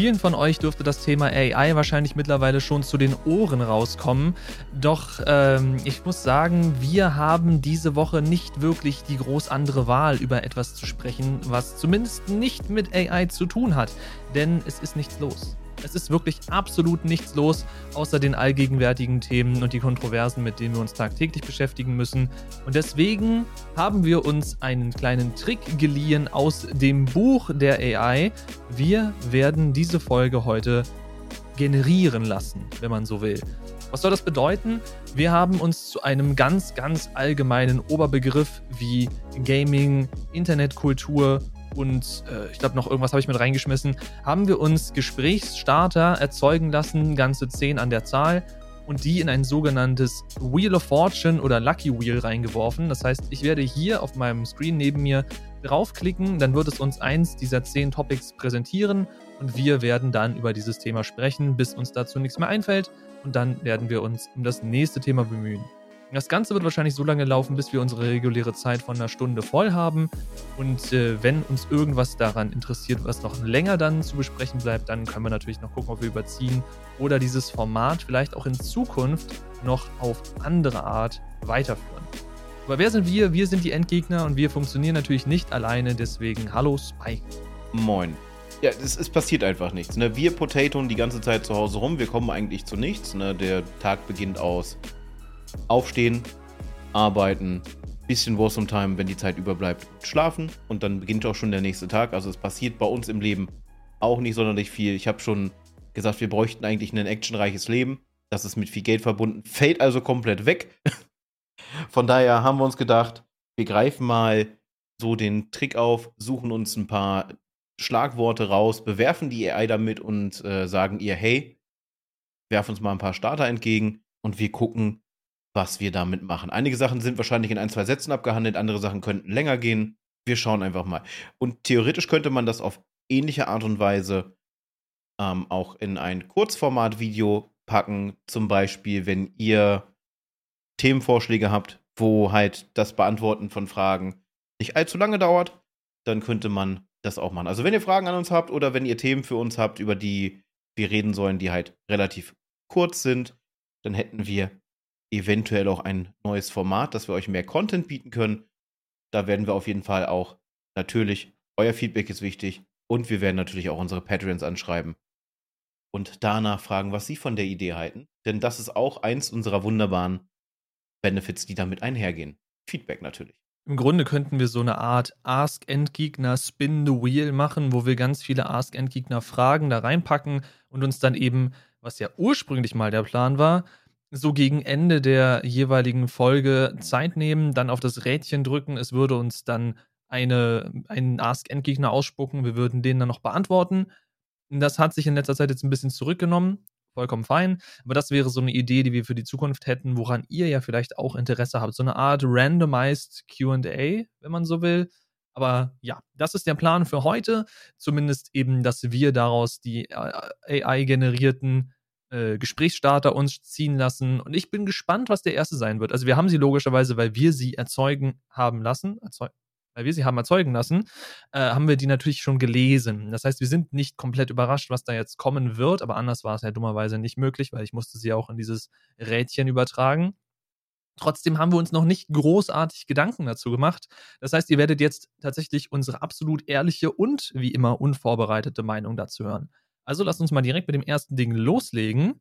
Vielen von euch dürfte das Thema AI wahrscheinlich mittlerweile schon zu den Ohren rauskommen. Doch ähm, ich muss sagen, wir haben diese Woche nicht wirklich die groß andere Wahl, über etwas zu sprechen, was zumindest nicht mit AI zu tun hat. Denn es ist nichts los. Es ist wirklich absolut nichts los, außer den allgegenwärtigen Themen und die Kontroversen, mit denen wir uns tagtäglich beschäftigen müssen. Und deswegen haben wir uns einen kleinen Trick geliehen aus dem Buch der AI. Wir werden diese Folge heute generieren lassen, wenn man so will. Was soll das bedeuten? Wir haben uns zu einem ganz, ganz allgemeinen Oberbegriff wie Gaming, Internetkultur und äh, ich glaube noch irgendwas habe ich mit reingeschmissen, haben wir uns Gesprächsstarter erzeugen lassen, ganze 10 an der Zahl und die in ein sogenanntes Wheel of Fortune oder Lucky Wheel reingeworfen. Das heißt, ich werde hier auf meinem Screen neben mir draufklicken, dann wird es uns eins dieser 10 Topics präsentieren und wir werden dann über dieses Thema sprechen, bis uns dazu nichts mehr einfällt und dann werden wir uns um das nächste Thema bemühen. Das Ganze wird wahrscheinlich so lange laufen, bis wir unsere reguläre Zeit von einer Stunde voll haben. Und äh, wenn uns irgendwas daran interessiert, was noch länger dann zu besprechen bleibt, dann können wir natürlich noch gucken, ob wir überziehen oder dieses Format vielleicht auch in Zukunft noch auf andere Art weiterführen. Aber wer sind wir? Wir sind die Endgegner und wir funktionieren natürlich nicht alleine. Deswegen hallo Spike. Moin. Ja, es, passiert einfach nichts. Ne? Wir Potaton die ganze Zeit zu Hause rum. Wir kommen eigentlich zu nichts. Ne? Der Tag beginnt aus aufstehen, arbeiten, bisschen Warsome Time, wenn die Zeit überbleibt, schlafen und dann beginnt auch schon der nächste Tag. Also es passiert bei uns im Leben auch nicht sonderlich viel. Ich habe schon gesagt, wir bräuchten eigentlich ein actionreiches Leben. Das ist mit viel Geld verbunden, fällt also komplett weg. Von daher haben wir uns gedacht, wir greifen mal so den Trick auf, suchen uns ein paar Schlagworte raus, bewerfen die AI damit und äh, sagen ihr, hey, werf uns mal ein paar Starter entgegen und wir gucken, was wir damit machen. Einige Sachen sind wahrscheinlich in ein, zwei Sätzen abgehandelt, andere Sachen könnten länger gehen. Wir schauen einfach mal. Und theoretisch könnte man das auf ähnliche Art und Weise ähm, auch in ein Kurzformat-Video packen. Zum Beispiel, wenn ihr Themenvorschläge habt, wo halt das Beantworten von Fragen nicht allzu lange dauert, dann könnte man das auch machen. Also wenn ihr Fragen an uns habt oder wenn ihr Themen für uns habt, über die wir reden sollen, die halt relativ kurz sind, dann hätten wir eventuell auch ein neues Format, dass wir euch mehr Content bieten können. Da werden wir auf jeden Fall auch natürlich, euer Feedback ist wichtig und wir werden natürlich auch unsere Patreons anschreiben und danach fragen, was sie von der Idee halten. Denn das ist auch eins unserer wunderbaren Benefits, die damit einhergehen. Feedback natürlich. Im Grunde könnten wir so eine Art Ask Endgegner Spin the Wheel machen, wo wir ganz viele Ask Endgegner Fragen da reinpacken und uns dann eben, was ja ursprünglich mal der Plan war, so gegen Ende der jeweiligen Folge Zeit nehmen, dann auf das Rädchen drücken. Es würde uns dann eine, einen Ask-Endgegner ausspucken. Wir würden den dann noch beantworten. Das hat sich in letzter Zeit jetzt ein bisschen zurückgenommen. Vollkommen fein. Aber das wäre so eine Idee, die wir für die Zukunft hätten, woran ihr ja vielleicht auch Interesse habt. So eine Art randomized QA, wenn man so will. Aber ja, das ist der Plan für heute. Zumindest eben, dass wir daraus die äh, AI-generierten äh, Gesprächsstarter uns ziehen lassen. Und ich bin gespannt, was der erste sein wird. Also wir haben sie logischerweise, weil wir sie erzeugen haben lassen, erzeug weil wir sie haben erzeugen lassen, äh, haben wir die natürlich schon gelesen. Das heißt, wir sind nicht komplett überrascht, was da jetzt kommen wird, aber anders war es ja dummerweise nicht möglich, weil ich musste sie auch in dieses Rädchen übertragen. Trotzdem haben wir uns noch nicht großartig Gedanken dazu gemacht. Das heißt, ihr werdet jetzt tatsächlich unsere absolut ehrliche und wie immer unvorbereitete Meinung dazu hören. Also lasst uns mal direkt mit dem ersten Ding loslegen.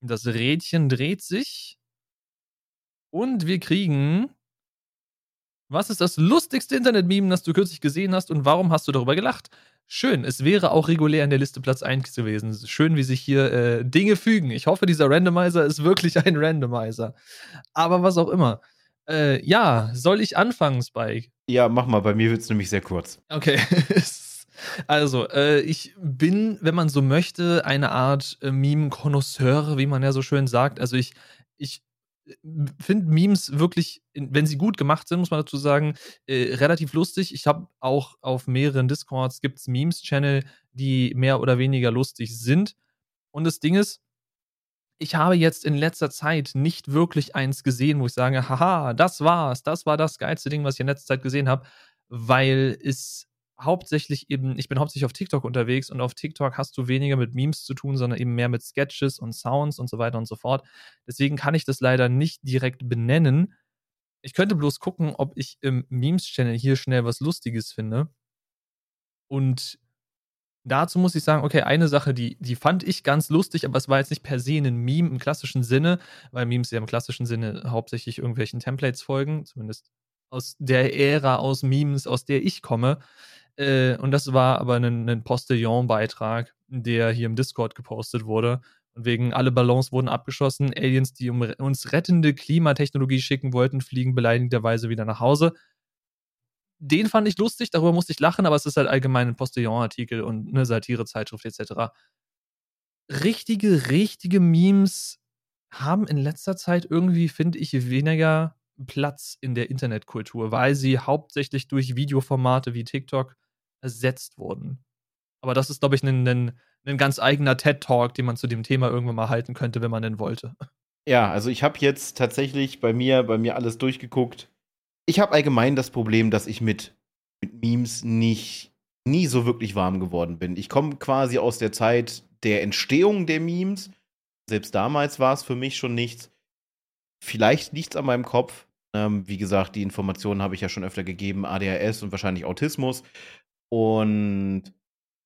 Das Rädchen dreht sich. Und wir kriegen. Was ist das lustigste Internet-Meme, das du kürzlich gesehen hast und warum hast du darüber gelacht? Schön, es wäre auch regulär in der Liste Platz 1 gewesen. Schön, wie sich hier äh, Dinge fügen. Ich hoffe, dieser Randomizer ist wirklich ein Randomizer. Aber was auch immer. Äh, ja, soll ich anfangen, Spike? Ja, mach mal. Bei mir wird es nämlich sehr kurz. Okay. Also, äh, ich bin, wenn man so möchte, eine Art äh, Meme-Konnoisseur, wie man ja so schön sagt. Also ich, ich äh, finde Memes wirklich, wenn sie gut gemacht sind, muss man dazu sagen, äh, relativ lustig. Ich habe auch auf mehreren Discords gibt es Memes-Channel, die mehr oder weniger lustig sind. Und das Ding ist, ich habe jetzt in letzter Zeit nicht wirklich eins gesehen, wo ich sage, haha, das war's, das war das geilste Ding, was ich in letzter Zeit gesehen habe, weil es hauptsächlich eben, ich bin hauptsächlich auf TikTok unterwegs und auf TikTok hast du weniger mit Memes zu tun, sondern eben mehr mit Sketches und Sounds und so weiter und so fort. Deswegen kann ich das leider nicht direkt benennen. Ich könnte bloß gucken, ob ich im Memes-Channel hier schnell was Lustiges finde. Und dazu muss ich sagen, okay, eine Sache, die, die fand ich ganz lustig, aber es war jetzt nicht per se ein Meme im klassischen Sinne, weil Memes ja im klassischen Sinne hauptsächlich irgendwelchen Templates folgen, zumindest aus der Ära aus Memes, aus der ich komme. Äh, und das war aber ein, ein Postillon-Beitrag, der hier im Discord gepostet wurde. Und wegen alle Ballons wurden abgeschossen. Aliens, die um, uns rettende Klimatechnologie schicken wollten, fliegen beleidigenderweise wieder nach Hause den fand ich lustig, darüber musste ich lachen, aber es ist halt allgemein ein Postillon-Artikel und eine Satirezeitschrift etc. Richtige, richtige Memes haben in letzter Zeit irgendwie, finde ich, weniger Platz in der Internetkultur, weil sie hauptsächlich durch Videoformate wie TikTok ersetzt wurden. Aber das ist, glaube ich, ein, ein, ein ganz eigener TED-Talk, den man zu dem Thema irgendwann mal halten könnte, wenn man denn wollte. Ja, also ich habe jetzt tatsächlich bei mir, bei mir alles durchgeguckt ich habe allgemein das Problem, dass ich mit, mit Memes nicht nie so wirklich warm geworden bin. Ich komme quasi aus der Zeit der Entstehung der Memes. Selbst damals war es für mich schon nichts. Vielleicht nichts an meinem Kopf. Ähm, wie gesagt, die Informationen habe ich ja schon öfter gegeben: ADHS und wahrscheinlich Autismus. Und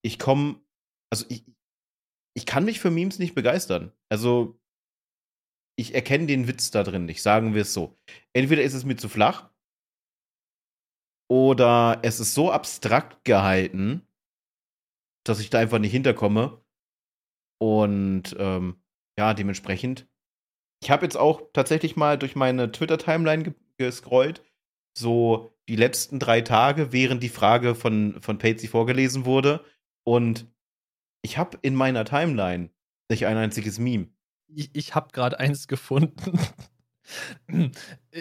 ich komme, also ich, ich kann mich für Memes nicht begeistern. Also, ich erkenne den Witz da drin nicht, sagen wir es so. Entweder ist es mir zu flach oder es ist so abstrakt gehalten, dass ich da einfach nicht hinterkomme. Und ähm, ja, dementsprechend. Ich habe jetzt auch tatsächlich mal durch meine Twitter-Timeline gescrollt. So die letzten drei Tage, während die Frage von, von Patsy vorgelesen wurde. Und ich habe in meiner Timeline nicht ein einziges Meme. Ich, ich habe gerade eins gefunden.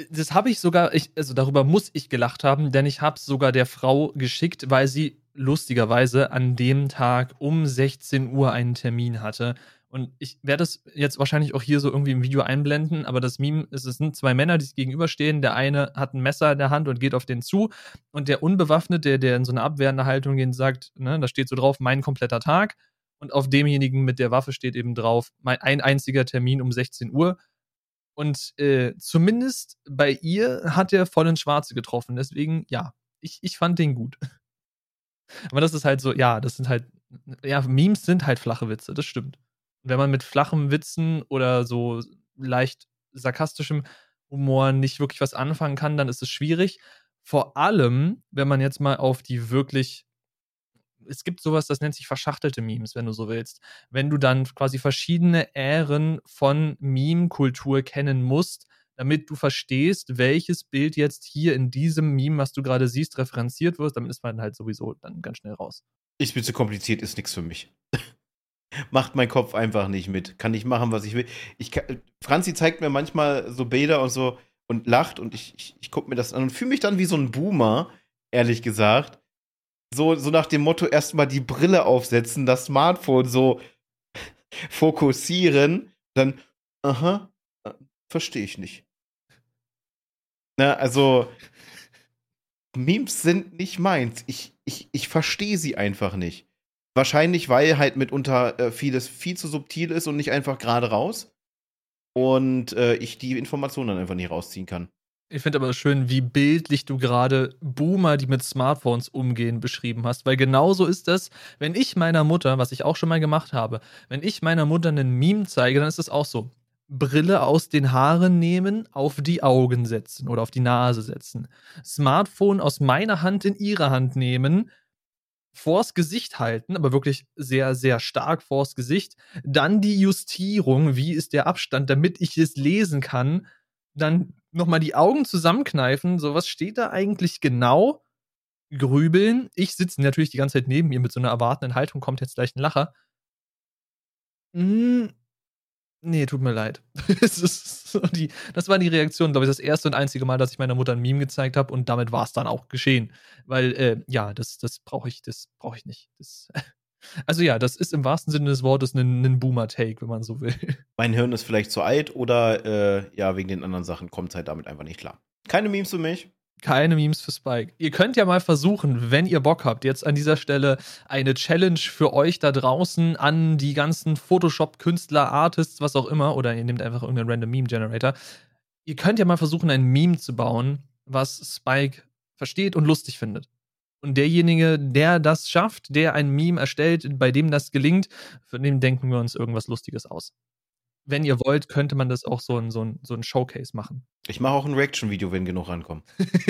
Das habe ich sogar, ich, also darüber muss ich gelacht haben, denn ich habe es sogar der Frau geschickt, weil sie lustigerweise an dem Tag um 16 Uhr einen Termin hatte. Und ich werde es jetzt wahrscheinlich auch hier so irgendwie im Video einblenden, aber das Meme, es sind zwei Männer, die sich gegenüberstehen. Der eine hat ein Messer in der Hand und geht auf den zu. Und der Unbewaffnete, der in so eine abwehrende Haltung geht, sagt, ne, da steht so drauf, mein kompletter Tag. Und auf demjenigen mit der Waffe steht eben drauf, mein, ein einziger Termin um 16 Uhr. Und äh, zumindest bei ihr hat er voll ins Schwarze getroffen. Deswegen, ja, ich, ich fand den gut. Aber das ist halt so, ja, das sind halt, ja, Memes sind halt flache Witze, das stimmt. Wenn man mit flachen Witzen oder so leicht sarkastischem Humor nicht wirklich was anfangen kann, dann ist es schwierig. Vor allem, wenn man jetzt mal auf die wirklich es gibt sowas, das nennt sich verschachtelte Memes, wenn du so willst. Wenn du dann quasi verschiedene Ähren von Meme-Kultur kennen musst, damit du verstehst, welches Bild jetzt hier in diesem Meme, was du gerade siehst, referenziert wird, damit ist man halt sowieso dann ganz schnell raus. Ist mir zu kompliziert, ist nichts für mich. Macht mein Kopf einfach nicht mit. Kann nicht machen, was ich will. Ich kann, Franzi zeigt mir manchmal so Bilder und so und lacht und ich, ich, ich gucke mir das an und fühle mich dann wie so ein Boomer, ehrlich gesagt so, so nach dem Motto erstmal die Brille aufsetzen, das Smartphone so fokussieren, dann, aha, äh, verstehe ich nicht. Na, also, Memes sind nicht meins. Ich, ich, ich verstehe sie einfach nicht. Wahrscheinlich, weil halt mitunter äh, vieles viel zu subtil ist und nicht einfach gerade raus. Und äh, ich die Informationen dann einfach nicht rausziehen kann. Ich finde aber schön, wie bildlich du gerade Boomer, die mit Smartphones umgehen, beschrieben hast. Weil genauso ist das, wenn ich meiner Mutter, was ich auch schon mal gemacht habe, wenn ich meiner Mutter einen Meme zeige, dann ist es auch so. Brille aus den Haaren nehmen, auf die Augen setzen oder auf die Nase setzen. Smartphone aus meiner Hand in ihre Hand nehmen, vors Gesicht halten, aber wirklich sehr, sehr stark vors Gesicht. Dann die Justierung, wie ist der Abstand, damit ich es lesen kann. Dann nochmal die Augen zusammenkneifen, so was steht da eigentlich genau? Grübeln. Ich sitze natürlich die ganze Zeit neben ihr mit so einer erwartenden Haltung, kommt jetzt gleich ein Lacher. Hm, nee, tut mir leid. das, so die, das war die Reaktion, glaube ich, das erste und einzige Mal, dass ich meiner Mutter ein Meme gezeigt habe und damit war es dann auch geschehen. Weil, äh, ja, das, das brauche ich, das brauche ich nicht. Das, also ja, das ist im wahrsten Sinne des Wortes ein, ein Boomer-Take, wenn man so will. Mein Hirn ist vielleicht zu alt oder äh, ja, wegen den anderen Sachen kommt es halt damit einfach nicht klar. Keine Memes für mich. Keine Memes für Spike. Ihr könnt ja mal versuchen, wenn ihr Bock habt, jetzt an dieser Stelle eine Challenge für euch da draußen an die ganzen Photoshop-Künstler, Artists, was auch immer, oder ihr nehmt einfach irgendeinen random Meme-Generator. Ihr könnt ja mal versuchen, ein Meme zu bauen, was Spike versteht und lustig findet. Und derjenige, der das schafft, der ein Meme erstellt, bei dem das gelingt, für den denken wir uns irgendwas Lustiges aus. Wenn ihr wollt, könnte man das auch so ein, so ein, so ein Showcase machen. Ich mache auch ein Reaction-Video, wenn genug rankommen.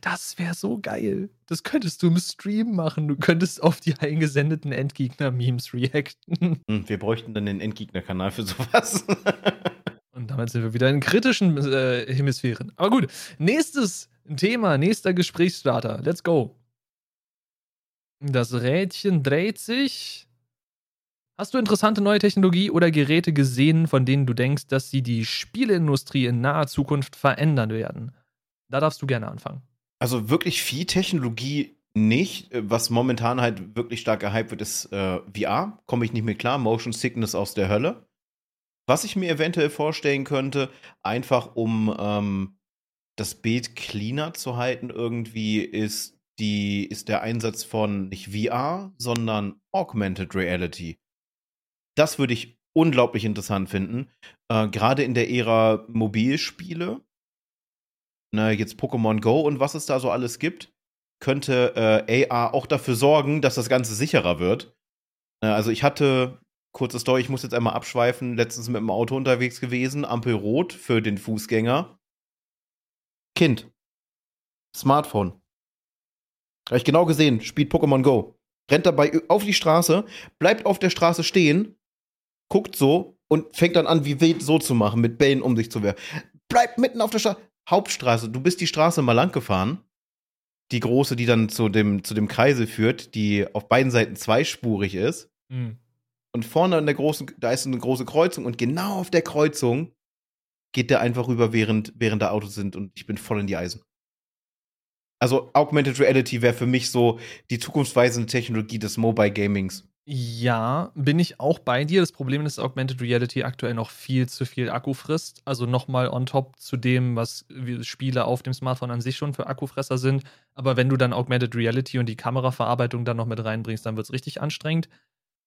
das wäre so geil. Das könntest du im Stream machen. Du könntest auf die eingesendeten Endgegner-Memes reacten. Hm, wir bräuchten dann den Endgegner-Kanal für sowas. Und damit sind wir wieder in kritischen äh, Hemisphären. Aber gut, nächstes Thema, nächster Gesprächsstarter. Let's go. Das Rädchen dreht sich. Hast du interessante neue Technologie oder Geräte gesehen, von denen du denkst, dass sie die Spieleindustrie in naher Zukunft verändern werden? Da darfst du gerne anfangen. Also wirklich viel Technologie nicht. Was momentan halt wirklich stark gehypt wird, ist äh, VR. Komme ich nicht mehr klar. Motion Sickness aus der Hölle. Was ich mir eventuell vorstellen könnte, einfach um ähm, das Bild cleaner zu halten, irgendwie ist die, ist der Einsatz von nicht VR, sondern Augmented Reality. Das würde ich unglaublich interessant finden. Äh, Gerade in der Ära Mobilspiele. Na, jetzt Pokémon Go und was es da so alles gibt, könnte äh, AR auch dafür sorgen, dass das Ganze sicherer wird. Äh, also ich hatte kurze Story, ich muss jetzt einmal abschweifen, letztens mit dem Auto unterwegs gewesen, Ampel rot für den Fußgänger. Kind. Smartphone. Habe ich genau gesehen, spielt Pokémon Go. Rennt dabei auf die Straße, bleibt auf der Straße stehen, guckt so und fängt dann an, wie wild so zu machen, mit Bällen um sich zu werfen. Bleibt mitten auf der Straße. Hauptstraße, du bist die Straße mal lang gefahren. Die große, die dann zu dem, zu dem Kreise führt, die auf beiden Seiten zweispurig ist. Mhm. Und vorne an der großen, da ist eine große Kreuzung und genau auf der Kreuzung geht der einfach rüber, während, während da Autos sind und ich bin voll in die Eisen. Also Augmented Reality wäre für mich so die zukunftsweisende Technologie des Mobile Gamings. Ja, bin ich auch bei dir. Das Problem ist, dass Augmented Reality aktuell noch viel zu viel Akku frisst. Also nochmal on top zu dem, was Spiele auf dem Smartphone an sich schon für Akkufresser sind. Aber wenn du dann Augmented Reality und die Kameraverarbeitung dann noch mit reinbringst, dann wird es richtig anstrengend.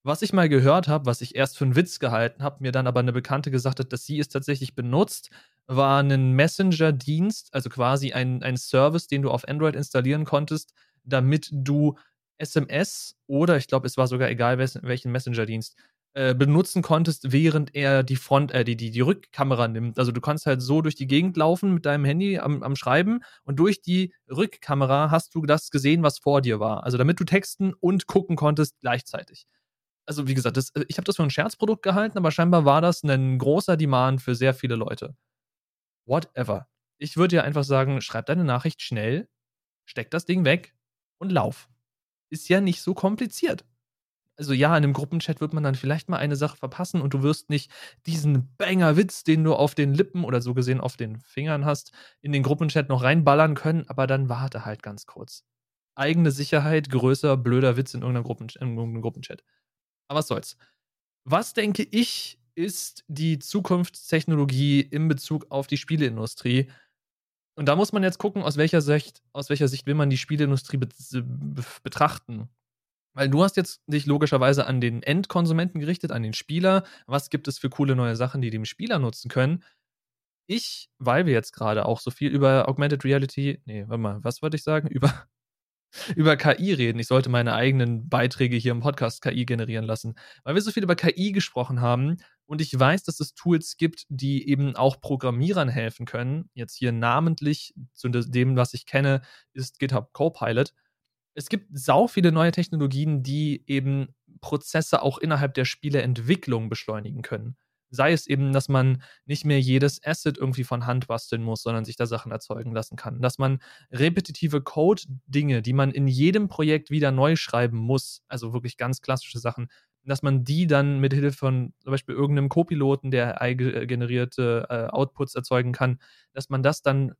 Was ich mal gehört habe, was ich erst für einen Witz gehalten habe, mir dann aber eine Bekannte gesagt hat, dass sie es tatsächlich benutzt, war ein Messenger-Dienst, also quasi ein, ein Service, den du auf Android installieren konntest, damit du SMS oder ich glaube, es war sogar egal, welchen Messenger-Dienst, äh, benutzen konntest, während er die Front, äh, die, die, die Rückkamera nimmt. Also du kannst halt so durch die Gegend laufen mit deinem Handy am, am Schreiben und durch die Rückkamera hast du das gesehen, was vor dir war. Also damit du texten und gucken konntest gleichzeitig also wie gesagt, das, ich habe das für ein Scherzprodukt gehalten, aber scheinbar war das ein großer Demand für sehr viele Leute. Whatever. Ich würde ja einfach sagen, schreib deine Nachricht schnell, steck das Ding weg und lauf. Ist ja nicht so kompliziert. Also ja, in einem Gruppenchat wird man dann vielleicht mal eine Sache verpassen und du wirst nicht diesen Banger-Witz, den du auf den Lippen oder so gesehen auf den Fingern hast, in den Gruppenchat noch reinballern können, aber dann warte halt ganz kurz. Eigene Sicherheit, größer, blöder Witz in irgendeinem, Gruppen, in irgendeinem Gruppenchat. Aber was soll's. Was denke ich, ist die Zukunftstechnologie in Bezug auf die Spieleindustrie? Und da muss man jetzt gucken, aus welcher Sicht, aus welcher Sicht will man die Spieleindustrie betrachten. Weil du hast jetzt dich logischerweise an den Endkonsumenten gerichtet, an den Spieler. Was gibt es für coole neue Sachen, die dem Spieler nutzen können? Ich, weil wir jetzt gerade auch so viel über Augmented Reality, nee, warte mal, was wollte ich sagen? Über über KI reden. Ich sollte meine eigenen Beiträge hier im Podcast KI generieren lassen, weil wir so viel über KI gesprochen haben und ich weiß, dass es Tools gibt, die eben auch Programmierern helfen können. Jetzt hier namentlich zu dem, was ich kenne, ist GitHub Copilot. Es gibt sau viele neue Technologien, die eben Prozesse auch innerhalb der Spieleentwicklung beschleunigen können. Sei es eben, dass man nicht mehr jedes Asset irgendwie von Hand basteln muss, sondern sich da Sachen erzeugen lassen kann. Dass man repetitive Code-Dinge, die man in jedem Projekt wieder neu schreiben muss, also wirklich ganz klassische Sachen, dass man die dann mit Hilfe von zum Beispiel irgendeinem Co-Piloten, der generierte äh, Outputs erzeugen kann, dass man das dann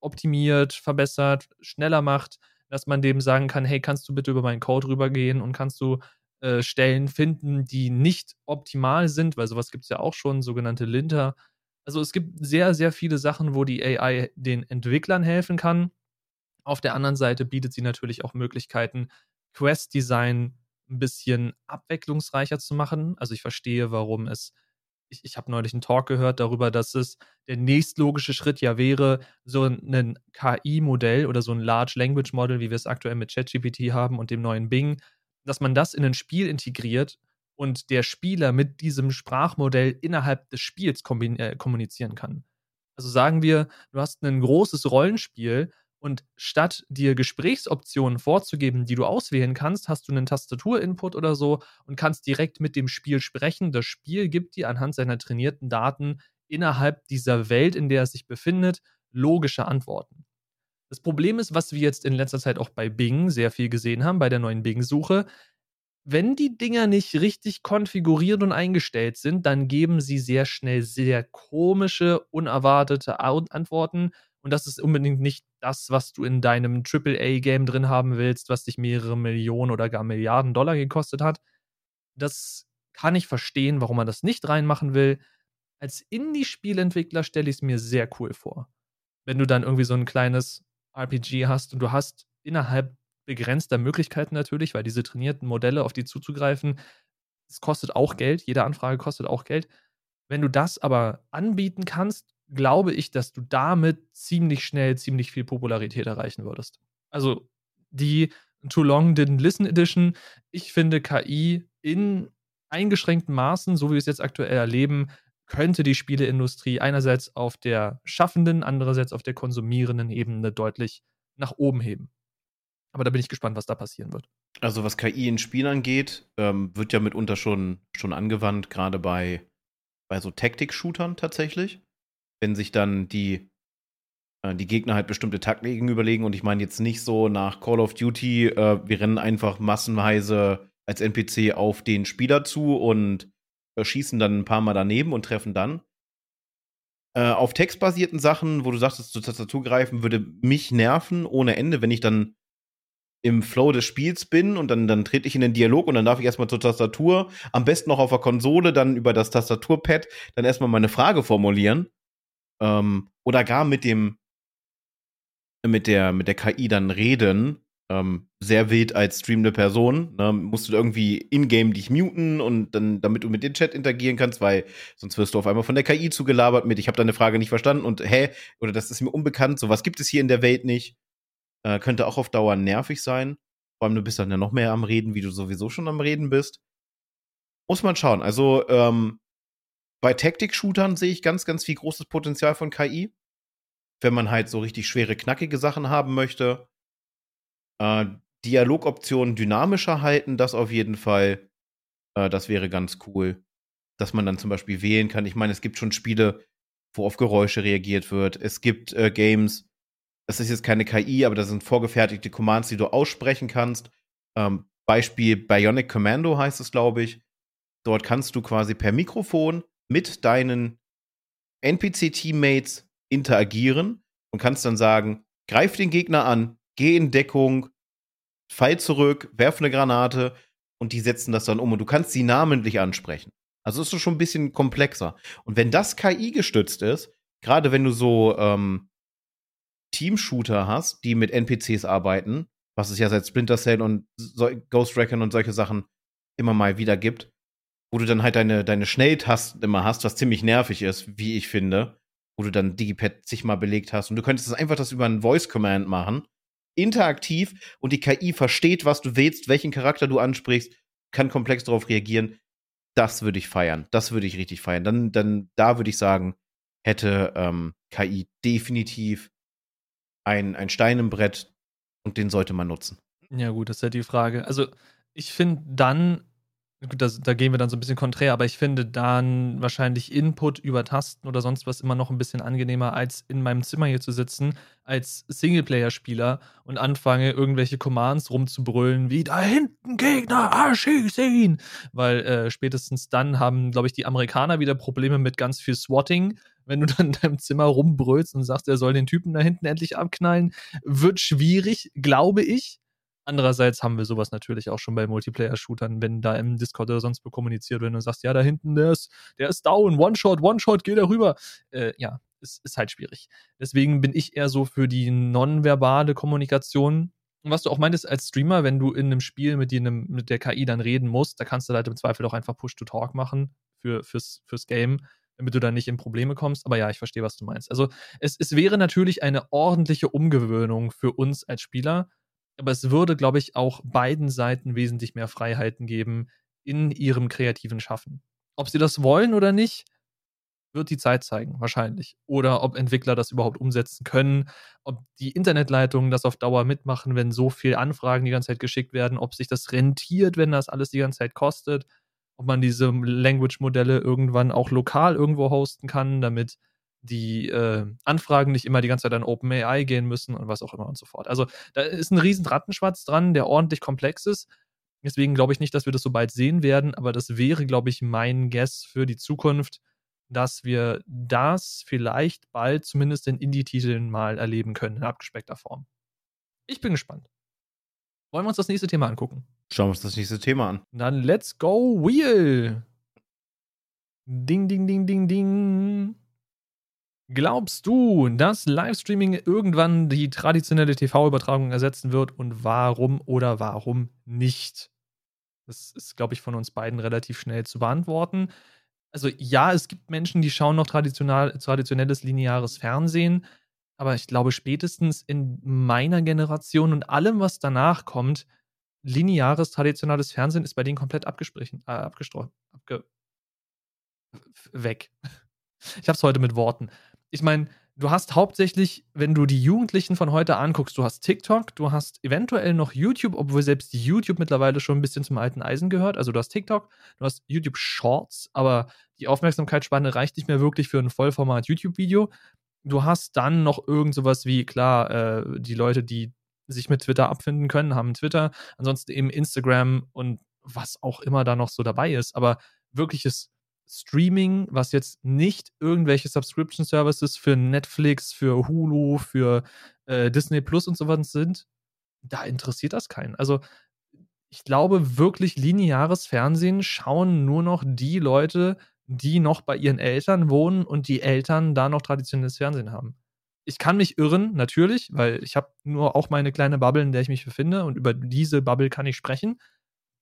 optimiert, verbessert, schneller macht, dass man dem sagen kann, hey, kannst du bitte über meinen Code rübergehen und kannst du äh, Stellen finden, die nicht optimal sind, weil sowas gibt es ja auch schon, sogenannte Linter. Also es gibt sehr, sehr viele Sachen, wo die AI den Entwicklern helfen kann. Auf der anderen Seite bietet sie natürlich auch Möglichkeiten, Quest-Design ein bisschen abwechslungsreicher zu machen. Also ich verstehe, warum es. Ich, ich habe neulich einen Talk gehört darüber, dass es der nächstlogische Schritt ja wäre, so ein KI-Modell oder so ein Large Language Model, wie wir es aktuell mit ChatGPT haben und dem neuen Bing, dass man das in ein Spiel integriert und der Spieler mit diesem Sprachmodell innerhalb des Spiels äh, kommunizieren kann. Also sagen wir, du hast ein großes Rollenspiel und statt dir Gesprächsoptionen vorzugeben, die du auswählen kannst, hast du einen Tastaturinput oder so und kannst direkt mit dem Spiel sprechen. Das Spiel gibt dir anhand seiner trainierten Daten innerhalb dieser Welt, in der es sich befindet, logische Antworten. Das Problem ist, was wir jetzt in letzter Zeit auch bei Bing sehr viel gesehen haben, bei der neuen Bing-Suche, wenn die Dinger nicht richtig konfiguriert und eingestellt sind, dann geben sie sehr schnell sehr komische, unerwartete Antworten und das ist unbedingt nicht das, was du in deinem AAA-Game drin haben willst, was dich mehrere Millionen oder gar Milliarden Dollar gekostet hat. Das kann ich verstehen, warum man das nicht reinmachen will. Als Indie-Spielentwickler stelle ich es mir sehr cool vor. Wenn du dann irgendwie so ein kleines RPG hast und du hast innerhalb begrenzter Möglichkeiten natürlich, weil diese trainierten Modelle, auf die zuzugreifen, es kostet auch Geld, jede Anfrage kostet auch Geld. Wenn du das aber anbieten kannst glaube ich, dass du damit ziemlich schnell ziemlich viel Popularität erreichen würdest. Also die Too Long Didn't Listen Edition, ich finde KI in eingeschränkten Maßen, so wie wir es jetzt aktuell erleben, könnte die Spieleindustrie einerseits auf der schaffenden, andererseits auf der konsumierenden Ebene deutlich nach oben heben. Aber da bin ich gespannt, was da passieren wird. Also was KI in Spielen angeht, ähm, wird ja mitunter schon, schon angewandt, gerade bei, bei so Taktik-Shootern tatsächlich wenn sich dann die, äh, die Gegner halt bestimmte Taktiken überlegen. Und ich meine jetzt nicht so nach Call of Duty, äh, wir rennen einfach massenweise als NPC auf den Spieler zu und schießen dann ein paar Mal daneben und treffen dann. Äh, auf textbasierten Sachen, wo du sagst, zur Tastatur greifen, würde mich nerven ohne Ende, wenn ich dann im Flow des Spiels bin und dann, dann trete ich in den Dialog und dann darf ich erstmal zur Tastatur, am besten noch auf der Konsole, dann über das Tastaturpad, dann erstmal meine Frage formulieren ähm, oder gar mit dem mit der mit der KI dann reden, ähm, sehr wild als streamende Person, ne, musst du irgendwie in-game dich muten und dann, damit du mit dem Chat interagieren kannst, weil sonst wirst du auf einmal von der KI zugelabert mit, ich habe deine Frage nicht verstanden und hä, oder das ist mir unbekannt, sowas gibt es hier in der Welt nicht. Äh, könnte auch auf Dauer nervig sein. Vor allem, du bist dann ja noch mehr am Reden, wie du sowieso schon am Reden bist. Muss man schauen. Also, ähm, bei Taktik-Shootern sehe ich ganz, ganz viel großes Potenzial von KI. Wenn man halt so richtig schwere, knackige Sachen haben möchte. Äh, Dialogoptionen dynamischer halten, das auf jeden Fall. Äh, das wäre ganz cool. Dass man dann zum Beispiel wählen kann. Ich meine, es gibt schon Spiele, wo auf Geräusche reagiert wird. Es gibt äh, Games, das ist jetzt keine KI, aber das sind vorgefertigte Commands, die du aussprechen kannst. Ähm, Beispiel Bionic Commando heißt es, glaube ich. Dort kannst du quasi per Mikrofon mit deinen NPC-Teammates interagieren und kannst dann sagen, greif den Gegner an, geh in Deckung, fall zurück, werf eine Granate und die setzen das dann um und du kannst sie namentlich ansprechen. Also ist es schon ein bisschen komplexer. Und wenn das KI gestützt ist, gerade wenn du so ähm, Team-Shooter hast, die mit NPCs arbeiten, was es ja seit Splinter Cell und so Ghost Recon und solche Sachen immer mal wieder gibt, wo du dann halt deine, deine Schnelltasten immer hast, was ziemlich nervig ist, wie ich finde, wo du dann Digipad zigmal belegt hast. Und du könntest das einfach das über einen Voice-Command machen, interaktiv, und die KI versteht, was du willst, welchen Charakter du ansprichst, kann komplex darauf reagieren. Das würde ich feiern. Das würde ich richtig feiern. Dann, dann, da würde ich sagen, hätte ähm, KI definitiv ein, ein Stein im Brett und den sollte man nutzen. Ja, gut, das ist ja die Frage. Also, ich finde dann Gut, das, da gehen wir dann so ein bisschen konträr, aber ich finde dann wahrscheinlich Input über Tasten oder sonst was immer noch ein bisschen angenehmer, als in meinem Zimmer hier zu sitzen, als Singleplayer-Spieler und anfange, irgendwelche Commands rumzubrüllen, wie da hinten Gegner, erschießen! Weil äh, spätestens dann haben, glaube ich, die Amerikaner wieder Probleme mit ganz viel Swatting. Wenn du dann in deinem Zimmer rumbrüllst und sagst, er soll den Typen da hinten endlich abknallen, wird schwierig, glaube ich. Andererseits haben wir sowas natürlich auch schon bei Multiplayer-Shootern, wenn da im Discord oder sonst wo kommuniziert wird und sagst, ja, da hinten, der ist, der ist down, One-Shot, One-Shot, geh da rüber. Äh, ja, ist, ist halt schwierig. Deswegen bin ich eher so für die nonverbale Kommunikation. Und was du auch meintest als Streamer, wenn du in einem Spiel mit, dir, mit der KI dann reden musst, da kannst du halt im Zweifel auch einfach Push-to-Talk machen für, fürs, fürs Game, damit du dann nicht in Probleme kommst. Aber ja, ich verstehe, was du meinst. Also es, es wäre natürlich eine ordentliche Umgewöhnung für uns als Spieler, aber es würde, glaube ich, auch beiden Seiten wesentlich mehr Freiheiten geben in ihrem kreativen Schaffen. Ob sie das wollen oder nicht, wird die Zeit zeigen, wahrscheinlich. Oder ob Entwickler das überhaupt umsetzen können, ob die Internetleitungen das auf Dauer mitmachen, wenn so viele Anfragen die ganze Zeit geschickt werden, ob sich das rentiert, wenn das alles die ganze Zeit kostet, ob man diese Language-Modelle irgendwann auch lokal irgendwo hosten kann, damit die äh, Anfragen nicht immer die ganze Zeit an OpenAI gehen müssen und was auch immer und so fort. Also da ist ein riesen Rattenschwarz dran, der ordentlich komplex ist. Deswegen glaube ich nicht, dass wir das so bald sehen werden, aber das wäre, glaube ich, mein Guess für die Zukunft, dass wir das vielleicht bald zumindest in Indie-Titeln mal erleben können, in abgespeckter Form. Ich bin gespannt. Wollen wir uns das nächste Thema angucken? Schauen wir uns das nächste Thema an. Dann let's go Wheel. Ding, ding, ding, ding, ding. Glaubst du, dass Livestreaming irgendwann die traditionelle TV-Übertragung ersetzen wird und warum oder warum nicht? Das ist, glaube ich, von uns beiden relativ schnell zu beantworten also ja, es gibt Menschen, die schauen noch traditionelles lineares Fernsehen, aber ich glaube spätestens in meiner Generation und allem, was danach kommt, lineares traditionelles Fernsehen ist bei denen komplett abgesprochen, äh, abgestrochen, abge weg. Ich habe es heute mit Worten. Ich meine, du hast hauptsächlich, wenn du die Jugendlichen von heute anguckst, du hast TikTok, du hast eventuell noch YouTube, obwohl selbst YouTube mittlerweile schon ein bisschen zum alten Eisen gehört. Also du hast TikTok, du hast YouTube Shorts, aber die Aufmerksamkeitsspanne reicht nicht mehr wirklich für ein Vollformat YouTube-Video. Du hast dann noch irgend sowas wie, klar, äh, die Leute, die sich mit Twitter abfinden können, haben Twitter, ansonsten eben Instagram und was auch immer da noch so dabei ist. Aber wirkliches Streaming, was jetzt nicht irgendwelche Subscription Services für Netflix, für Hulu, für äh, Disney Plus und so was sind, da interessiert das keinen. Also ich glaube wirklich lineares Fernsehen schauen nur noch die Leute, die noch bei ihren Eltern wohnen und die Eltern da noch traditionelles Fernsehen haben. Ich kann mich irren, natürlich, weil ich habe nur auch meine kleine Bubble, in der ich mich befinde und über diese Bubble kann ich sprechen.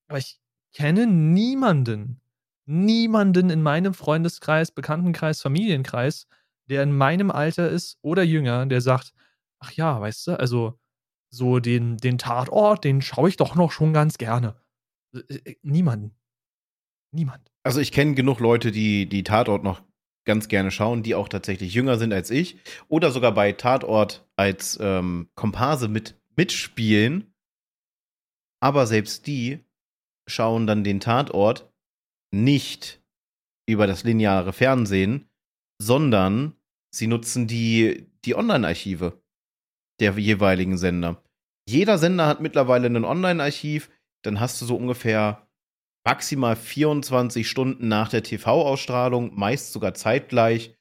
Aber ich kenne niemanden, niemanden in meinem Freundeskreis, Bekanntenkreis, Familienkreis, der in meinem Alter ist oder jünger, der sagt, ach ja, weißt du, also so den, den Tatort, den schaue ich doch noch schon ganz gerne. Äh, äh, niemanden. Niemand. Also ich kenne genug Leute, die die Tatort noch ganz gerne schauen, die auch tatsächlich jünger sind als ich oder sogar bei Tatort als ähm, Komparse mit mitspielen. Aber selbst die schauen dann den Tatort nicht über das lineare Fernsehen, sondern sie nutzen die, die Online-Archive der jeweiligen Sender. Jeder Sender hat mittlerweile ein Online-Archiv, dann hast du so ungefähr maximal 24 Stunden nach der TV-Ausstrahlung, meist sogar zeitgleich,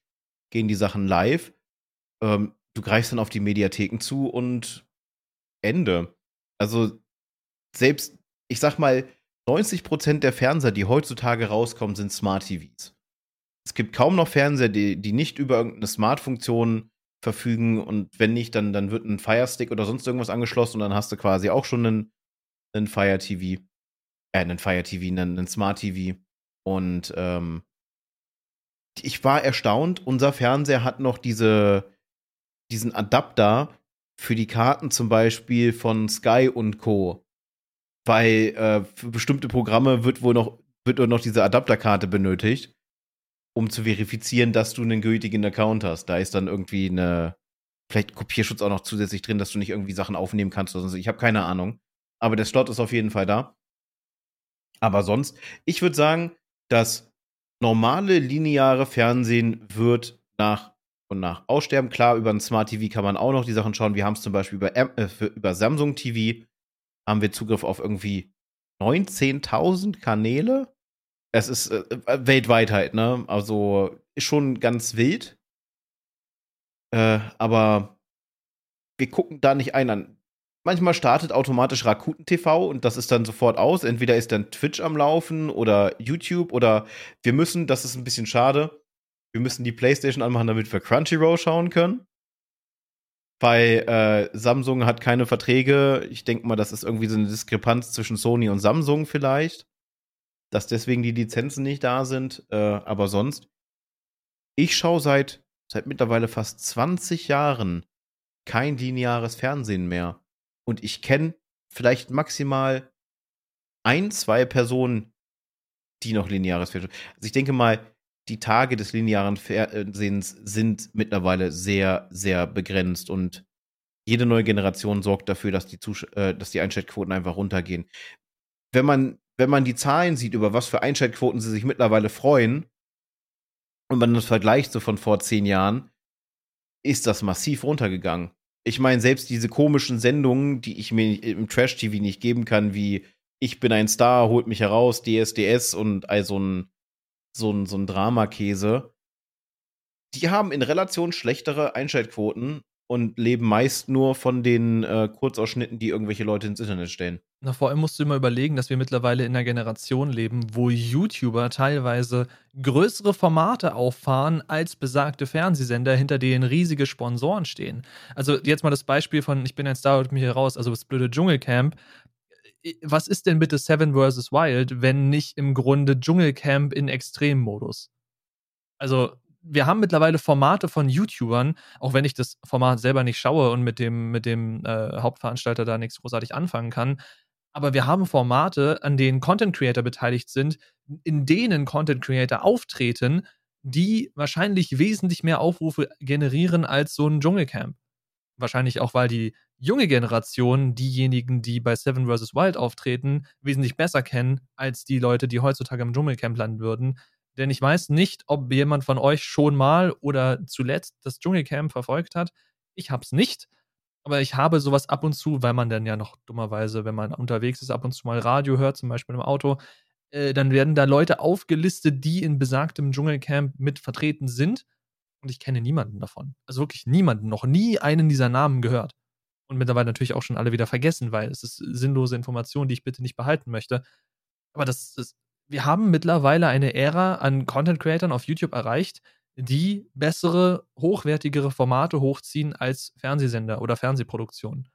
gehen die Sachen live. Ähm, du greifst dann auf die Mediatheken zu und Ende. Also selbst, ich sag mal, 90% der Fernseher, die heutzutage rauskommen, sind Smart TVs. Es gibt kaum noch Fernseher, die, die nicht über irgendeine Smart-Funktion verfügen und wenn nicht, dann, dann wird ein Fire Stick oder sonst irgendwas angeschlossen und dann hast du quasi auch schon einen, einen Fire TV äh, einen Fire TV, einen, einen Smart TV. Und ähm, ich war erstaunt, unser Fernseher hat noch diese, diesen Adapter für die Karten zum Beispiel von Sky und Co. Weil äh, für bestimmte Programme wird wohl noch, wird noch diese Adapterkarte benötigt, um zu verifizieren, dass du einen gültigen Account hast. Da ist dann irgendwie eine, vielleicht Kopierschutz auch noch zusätzlich drin, dass du nicht irgendwie Sachen aufnehmen kannst oder so. Ich habe keine Ahnung. Aber der Slot ist auf jeden Fall da. Aber sonst, ich würde sagen, das normale lineare Fernsehen wird nach und nach aussterben. Klar, über ein Smart TV kann man auch noch die Sachen schauen. Wir haben es zum Beispiel über, äh, über Samsung TV, haben wir Zugriff auf irgendwie 19.000 Kanäle. Es ist äh, äh, weltweit halt, ne? Also schon ganz wild. Äh, aber wir gucken da nicht ein an Manchmal startet automatisch Rakuten TV und das ist dann sofort aus. Entweder ist dann Twitch am Laufen oder YouTube oder wir müssen, das ist ein bisschen schade, wir müssen die PlayStation anmachen, damit wir Crunchyroll schauen können. Weil äh, Samsung hat keine Verträge. Ich denke mal, das ist irgendwie so eine Diskrepanz zwischen Sony und Samsung vielleicht. Dass deswegen die Lizenzen nicht da sind. Äh, aber sonst, ich schaue seit, seit mittlerweile fast 20 Jahren kein lineares Fernsehen mehr. Und ich kenne vielleicht maximal ein, zwei Personen, die noch lineares Fernsehen. Also ich denke mal, die Tage des linearen Fernsehens sind mittlerweile sehr, sehr begrenzt und jede neue Generation sorgt dafür, dass die, Zus äh, dass die Einschaltquoten einfach runtergehen. Wenn man, wenn man die Zahlen sieht, über was für Einschaltquoten sie sich mittlerweile freuen, und man das vergleicht so von vor zehn Jahren, ist das massiv runtergegangen ich meine, selbst diese komischen Sendungen, die ich mir im Trash-TV nicht geben kann, wie Ich bin ein Star, holt mich heraus, DSDS und all so ein, so ein, so ein Dramakäse, die haben in Relation schlechtere Einschaltquoten und leben meist nur von den äh, Kurzausschnitten, die irgendwelche Leute ins Internet stellen. Na, vor allem musst du immer überlegen, dass wir mittlerweile in einer Generation leben, wo YouTuber teilweise größere Formate auffahren als besagte Fernsehsender, hinter denen riesige Sponsoren stehen. Also jetzt mal das Beispiel von Ich bin ein Star und mich hier raus, also das blöde Dschungelcamp. Was ist denn bitte Seven vs. Wild, wenn nicht im Grunde Dschungelcamp in Extremmodus? Also wir haben mittlerweile Formate von YouTubern, auch wenn ich das Format selber nicht schaue und mit dem, mit dem äh, Hauptveranstalter da nichts großartig anfangen kann. Aber wir haben Formate, an denen Content Creator beteiligt sind, in denen Content Creator auftreten, die wahrscheinlich wesentlich mehr Aufrufe generieren als so ein Dschungelcamp. Wahrscheinlich auch, weil die junge Generation diejenigen, die bei Seven vs. Wild auftreten, wesentlich besser kennen als die Leute, die heutzutage im Dschungelcamp landen würden denn ich weiß nicht, ob jemand von euch schon mal oder zuletzt das Dschungelcamp verfolgt hat. Ich habe es nicht, aber ich habe sowas ab und zu, weil man dann ja noch dummerweise, wenn man unterwegs ist, ab und zu mal Radio hört, zum Beispiel im Auto, äh, dann werden da Leute aufgelistet, die in besagtem Dschungelcamp mit vertreten sind. Und ich kenne niemanden davon. Also wirklich niemanden, noch nie einen dieser Namen gehört. Und mittlerweile natürlich auch schon alle wieder vergessen, weil es ist sinnlose Information, die ich bitte nicht behalten möchte. Aber das, das wir haben mittlerweile eine Ära an Content Creatern auf YouTube erreicht, die bessere, hochwertigere Formate hochziehen als Fernsehsender oder Fernsehproduktionen.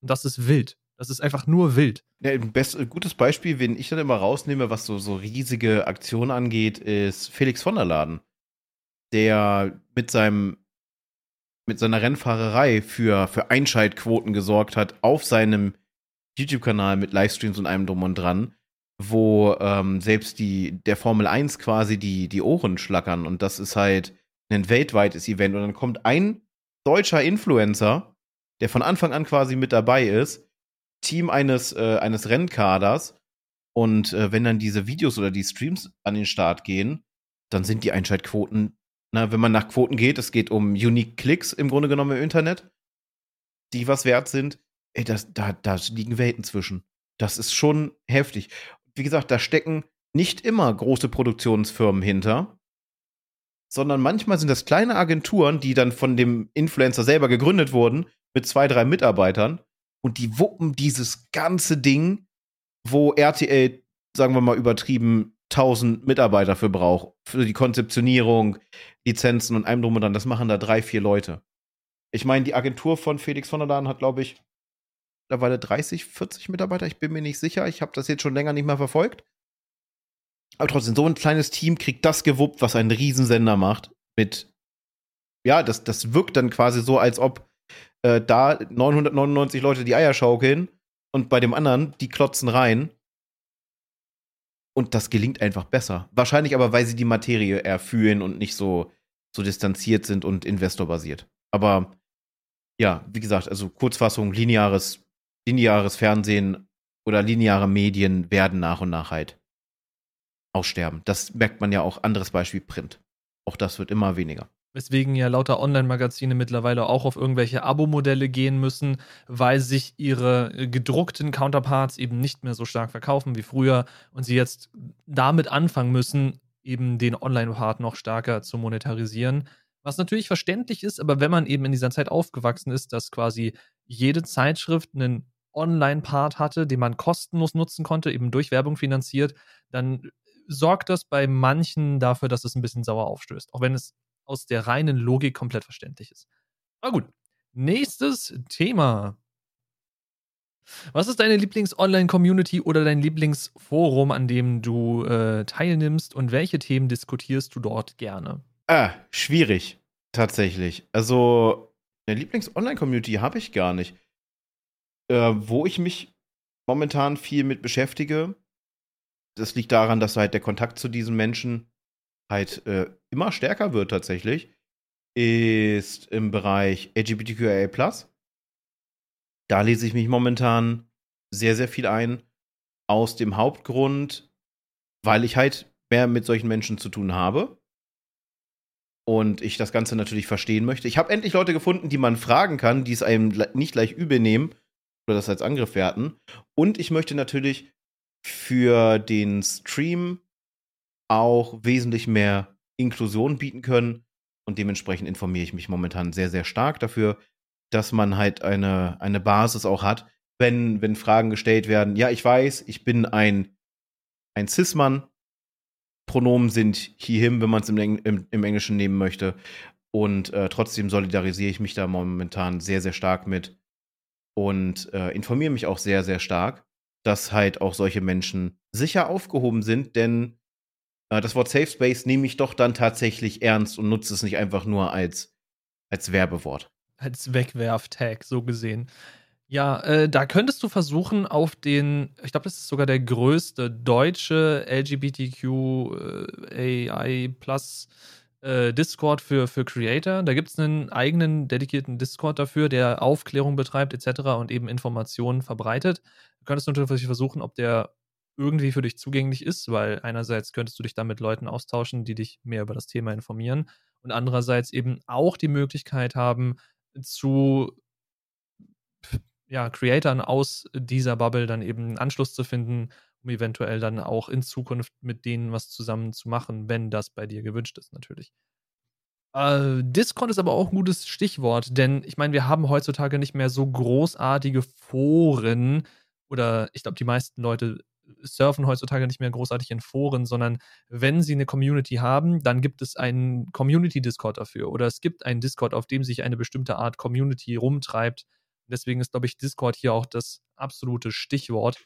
Und das ist wild. Das ist einfach nur wild. Ja, ein, gutes Beispiel, wenn ich dann immer rausnehme, was so, so riesige Aktionen angeht, ist Felix von der Laden, der mit seinem mit seiner Rennfahrerei für, für Einschaltquoten gesorgt hat auf seinem YouTube-Kanal mit Livestreams und allem drum und dran wo ähm, selbst die, der Formel 1 quasi die, die Ohren schlackern. Und das ist halt ein weltweites Event. Und dann kommt ein deutscher Influencer, der von Anfang an quasi mit dabei ist, Team eines, äh, eines Rennkaders. Und äh, wenn dann diese Videos oder die Streams an den Start gehen, dann sind die Einschaltquoten, na, wenn man nach Quoten geht, es geht um Unique Clicks im Grunde genommen im Internet, die was wert sind, ey, das, da, da liegen Welten zwischen. Das ist schon heftig wie gesagt, da stecken nicht immer große Produktionsfirmen hinter, sondern manchmal sind das kleine Agenturen, die dann von dem Influencer selber gegründet wurden, mit zwei, drei Mitarbeitern. Und die wuppen dieses ganze Ding, wo RTL, sagen wir mal übertrieben, 1000 Mitarbeiter für braucht. Für die Konzeptionierung, Lizenzen und allem drum und dran. Das machen da drei, vier Leute. Ich meine, die Agentur von Felix von der Laden hat, glaube ich, mittlerweile 30, 40 Mitarbeiter. Ich bin mir nicht sicher. Ich habe das jetzt schon länger nicht mehr verfolgt. Aber trotzdem, so ein kleines Team kriegt das gewuppt, was ein Riesensender macht. Mit, ja, das, das wirkt dann quasi so, als ob äh, da 999 Leute die Eier schaukeln und bei dem anderen, die klotzen rein. Und das gelingt einfach besser. Wahrscheinlich aber, weil sie die Materie eher fühlen und nicht so, so distanziert sind und investorbasiert. Aber ja, wie gesagt, also Kurzfassung, lineares lineares Fernsehen oder lineare Medien werden nach und nach halt aussterben. Das merkt man ja auch. Anderes Beispiel Print. Auch das wird immer weniger. Weswegen ja lauter Online-Magazine mittlerweile auch auf irgendwelche Abo-Modelle gehen müssen, weil sich ihre gedruckten Counterparts eben nicht mehr so stark verkaufen wie früher und sie jetzt damit anfangen müssen, eben den Online-Part noch stärker zu monetarisieren. Was natürlich verständlich ist, aber wenn man eben in dieser Zeit aufgewachsen ist, dass quasi jede Zeitschrift einen Online-Part hatte, den man kostenlos nutzen konnte, eben durch Werbung finanziert, dann sorgt das bei manchen dafür, dass es ein bisschen sauer aufstößt. Auch wenn es aus der reinen Logik komplett verständlich ist. Aber gut. Nächstes Thema. Was ist deine Lieblings-Online-Community oder dein Lieblingsforum, an dem du äh, teilnimmst und welche Themen diskutierst du dort gerne? Ah, schwierig, tatsächlich. Also, eine Lieblings-Online-Community habe ich gar nicht. Äh, wo ich mich momentan viel mit beschäftige, das liegt daran, dass halt der Kontakt zu diesen Menschen halt äh, immer stärker wird tatsächlich, ist im Bereich LGBTQIA+. Da lese ich mich momentan sehr, sehr viel ein. Aus dem Hauptgrund, weil ich halt mehr mit solchen Menschen zu tun habe. Und ich das Ganze natürlich verstehen möchte. Ich habe endlich Leute gefunden, die man fragen kann, die es einem nicht gleich übel nehmen oder das als Angriff werten. Und ich möchte natürlich für den Stream auch wesentlich mehr Inklusion bieten können. Und dementsprechend informiere ich mich momentan sehr, sehr stark dafür, dass man halt eine, eine Basis auch hat, wenn, wenn Fragen gestellt werden. Ja, ich weiß, ich bin ein, ein Cis-Mann. Pronomen sind he, him, wenn man es im, im, im, Englischen nehmen möchte. Und äh, trotzdem solidarisiere ich mich da momentan sehr, sehr stark mit und äh, informiere mich auch sehr, sehr stark, dass halt auch solche Menschen sicher aufgehoben sind, denn das Wort Safe Space nehme ich doch dann tatsächlich ernst und nutze es nicht einfach nur als, als Werbewort. Als Wegwerf-Tag, so gesehen. Ja, äh, da könntest du versuchen, auf den, ich glaube, das ist sogar der größte deutsche LGBTQAI Plus äh, Discord für, für Creator. Da gibt es einen eigenen dedizierten Discord dafür, der Aufklärung betreibt etc. und eben Informationen verbreitet. Du könntest natürlich versuchen, ob der irgendwie für dich zugänglich ist, weil einerseits könntest du dich dann mit Leuten austauschen, die dich mehr über das Thema informieren und andererseits eben auch die Möglichkeit haben, zu ja, Creatoren aus dieser Bubble dann eben einen Anschluss zu finden, um eventuell dann auch in Zukunft mit denen was zusammen zu machen, wenn das bei dir gewünscht ist, natürlich. Äh, Discord ist aber auch ein gutes Stichwort, denn ich meine, wir haben heutzutage nicht mehr so großartige Foren oder ich glaube, die meisten Leute surfen heutzutage nicht mehr großartig in Foren, sondern wenn sie eine Community haben, dann gibt es einen Community-Discord dafür oder es gibt einen Discord, auf dem sich eine bestimmte Art Community rumtreibt. Deswegen ist, glaube ich, Discord hier auch das absolute Stichwort.